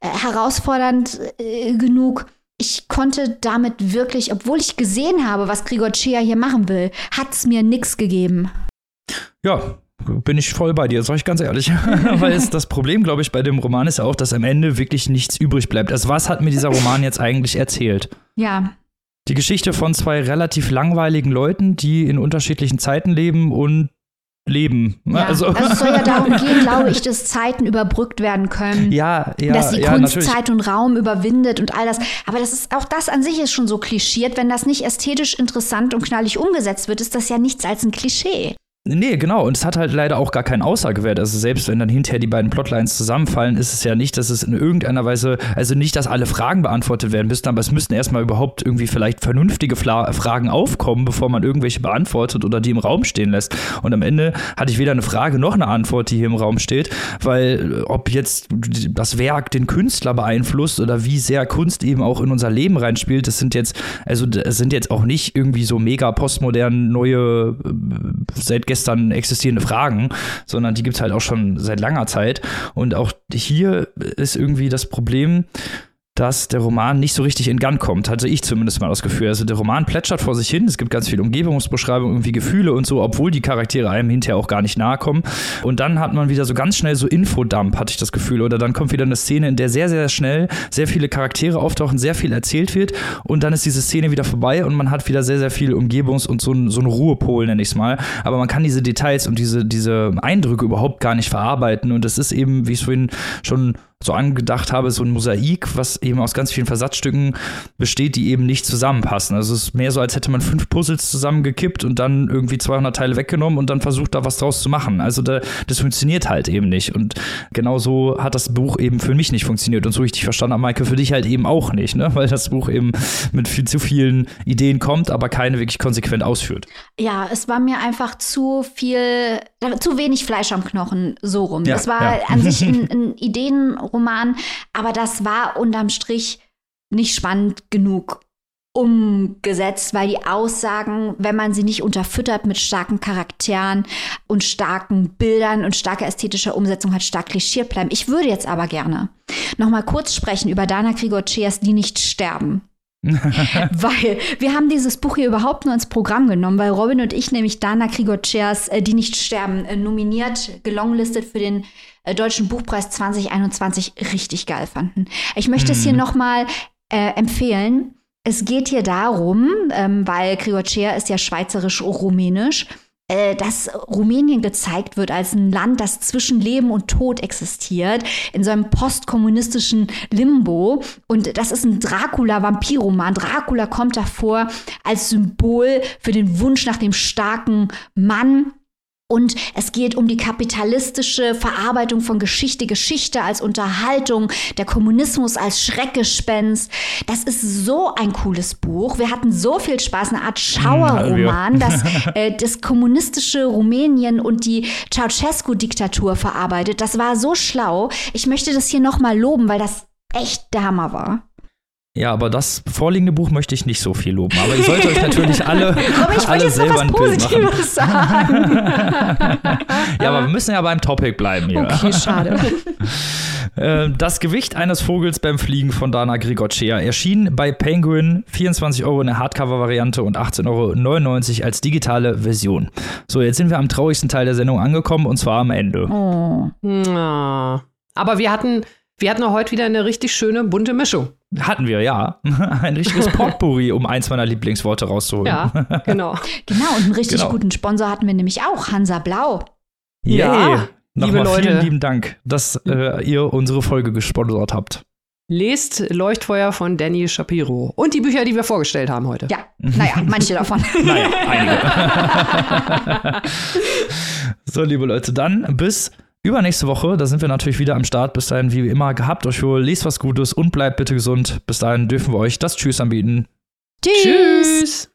äh, herausfordernd äh, genug. Ich konnte damit wirklich, obwohl ich gesehen habe, was Grigor Cea hier machen will, hat es mir nichts gegeben. Ja, bin ich voll bei dir, sag ich ganz ehrlich. (laughs) Weil es, das Problem, glaube ich, bei dem Roman ist ja auch, dass am Ende wirklich nichts übrig bleibt. Also was hat mir dieser Roman jetzt eigentlich erzählt? Ja. Die Geschichte von zwei relativ langweiligen Leuten, die in unterschiedlichen Zeiten leben und leben. Ja, (laughs) also. also es soll ja darum gehen, (laughs) glaube ich, dass Zeiten überbrückt werden können. Ja, ja. Dass die ja, Kunst natürlich. Zeit und Raum überwindet und all das. Aber das ist, auch das an sich ist schon so klischiert. Wenn das nicht ästhetisch interessant und knallig umgesetzt wird, ist das ja nichts als ein Klischee. Nee, genau. Und es hat halt leider auch gar keinen Aussagewert. Also selbst wenn dann hinterher die beiden Plotlines zusammenfallen, ist es ja nicht, dass es in irgendeiner Weise, also nicht, dass alle Fragen beantwortet werden müssen, aber es müssten erstmal überhaupt irgendwie vielleicht vernünftige Fla Fragen aufkommen, bevor man irgendwelche beantwortet oder die im Raum stehen lässt. Und am Ende hatte ich weder eine Frage noch eine Antwort, die hier im Raum steht, weil ob jetzt das Werk den Künstler beeinflusst oder wie sehr Kunst eben auch in unser Leben reinspielt, das sind jetzt, also das sind jetzt auch nicht irgendwie so mega postmodern neue, äh, seit gestern existierende Fragen, sondern die gibt es halt auch schon seit langer Zeit. Und auch hier ist irgendwie das Problem, dass der Roman nicht so richtig in Gang kommt. Hatte ich zumindest mal das Gefühl. Also der Roman plätschert vor sich hin, es gibt ganz viel Umgebungsbeschreibung, irgendwie Gefühle und so, obwohl die Charaktere einem hinterher auch gar nicht nahe kommen. Und dann hat man wieder so ganz schnell so Infodump, hatte ich das Gefühl. Oder dann kommt wieder eine Szene, in der sehr, sehr schnell sehr viele Charaktere auftauchen, sehr viel erzählt wird und dann ist diese Szene wieder vorbei und man hat wieder sehr, sehr viel Umgebungs- und so, ein, so einen Ruhepol, nenne ich es mal. Aber man kann diese Details und diese, diese Eindrücke überhaupt gar nicht verarbeiten und das ist eben, wie ich es vorhin schon so angedacht habe, so ein Mosaik, was eben aus ganz vielen Versatzstücken besteht, die eben nicht zusammenpassen. Also es ist mehr so, als hätte man fünf Puzzles zusammengekippt und dann irgendwie 200 Teile weggenommen und dann versucht, da was draus zu machen. Also da, das funktioniert halt eben nicht. Und genau so hat das Buch eben für mich nicht funktioniert. Und so richtig verstanden habe, Maike, für dich halt eben auch nicht, ne? weil das Buch eben mit viel zu vielen Ideen kommt, aber keine wirklich konsequent ausführt. Ja, es war mir einfach zu viel, zu wenig Fleisch am Knochen, so rum. Ja, das war ja. an sich ein, (laughs) ein Ideenroman, aber das war unterm Strich nicht spannend genug umgesetzt, weil die Aussagen, wenn man sie nicht unterfüttert mit starken Charakteren und starken Bildern und starker ästhetischer Umsetzung hat, stark klischiert bleiben. Ich würde jetzt aber gerne noch mal kurz sprechen über Dana Grigorcheas Die nicht sterben. (laughs) weil wir haben dieses Buch hier überhaupt nur ins Programm genommen, weil Robin und ich nämlich Dana Krigotschers äh, Die nicht sterben äh, nominiert, gelonglistet für den äh, Deutschen Buchpreis 2021 richtig geil fanden. Ich möchte mhm. es hier mhm. nochmal äh, empfehlen. Es geht hier darum, ähm, weil Krigotcher ist ja schweizerisch-rumänisch, dass Rumänien gezeigt wird als ein Land, das zwischen Leben und Tod existiert, in so einem postkommunistischen Limbo. Und das ist ein Dracula-Vampirroman. Dracula kommt davor als Symbol für den Wunsch nach dem starken Mann und es geht um die kapitalistische Verarbeitung von Geschichte, Geschichte als Unterhaltung, der Kommunismus als Schreckgespenst. Das ist so ein cooles Buch. Wir hatten so viel Spaß, eine Art Schauerroman, das (laughs) äh, das kommunistische Rumänien und die Ceausescu-Diktatur verarbeitet. Das war so schlau. Ich möchte das hier nochmal loben, weil das echt der Hammer war. Ja, aber das vorliegende Buch möchte ich nicht so viel loben. Aber ihr sollt euch (laughs) natürlich alle, aber ich alle selber ein Bild machen. Sagen. (laughs) ja, aber wir müssen ja beim Topic bleiben hier. Okay, schade. (laughs) Äh, das Gewicht eines Vogels beim Fliegen von Dana Grigocea erschien bei Penguin 24 Euro in der Hardcover-Variante und 18,99 Euro als digitale Version. So, jetzt sind wir am traurigsten Teil der Sendung angekommen und zwar am Ende. Oh. Aber wir hatten wir hatten auch heute wieder eine richtig schöne bunte Mischung. Hatten wir, ja. (laughs) Ein richtiges Potpourri, um eins meiner Lieblingsworte rauszuholen. Ja, genau. (laughs) genau, und einen richtig genau. guten Sponsor hatten wir nämlich auch, Hansa Blau. Ja, yeah. Nochmal Leute. vielen lieben Dank, dass äh, ihr unsere Folge gesponsert habt. Lest Leuchtfeuer von Danny Shapiro. Und die Bücher, die wir vorgestellt haben heute. Ja, naja, manche davon. (laughs) naja, einige. so, liebe Leute, dann bis Übernächste Woche, da sind wir natürlich wieder am Start. Bis dahin, wie immer, gehabt euch wohl, lest was Gutes und bleibt bitte gesund. Bis dahin dürfen wir euch das Tschüss anbieten. Tschüss. Tschüss.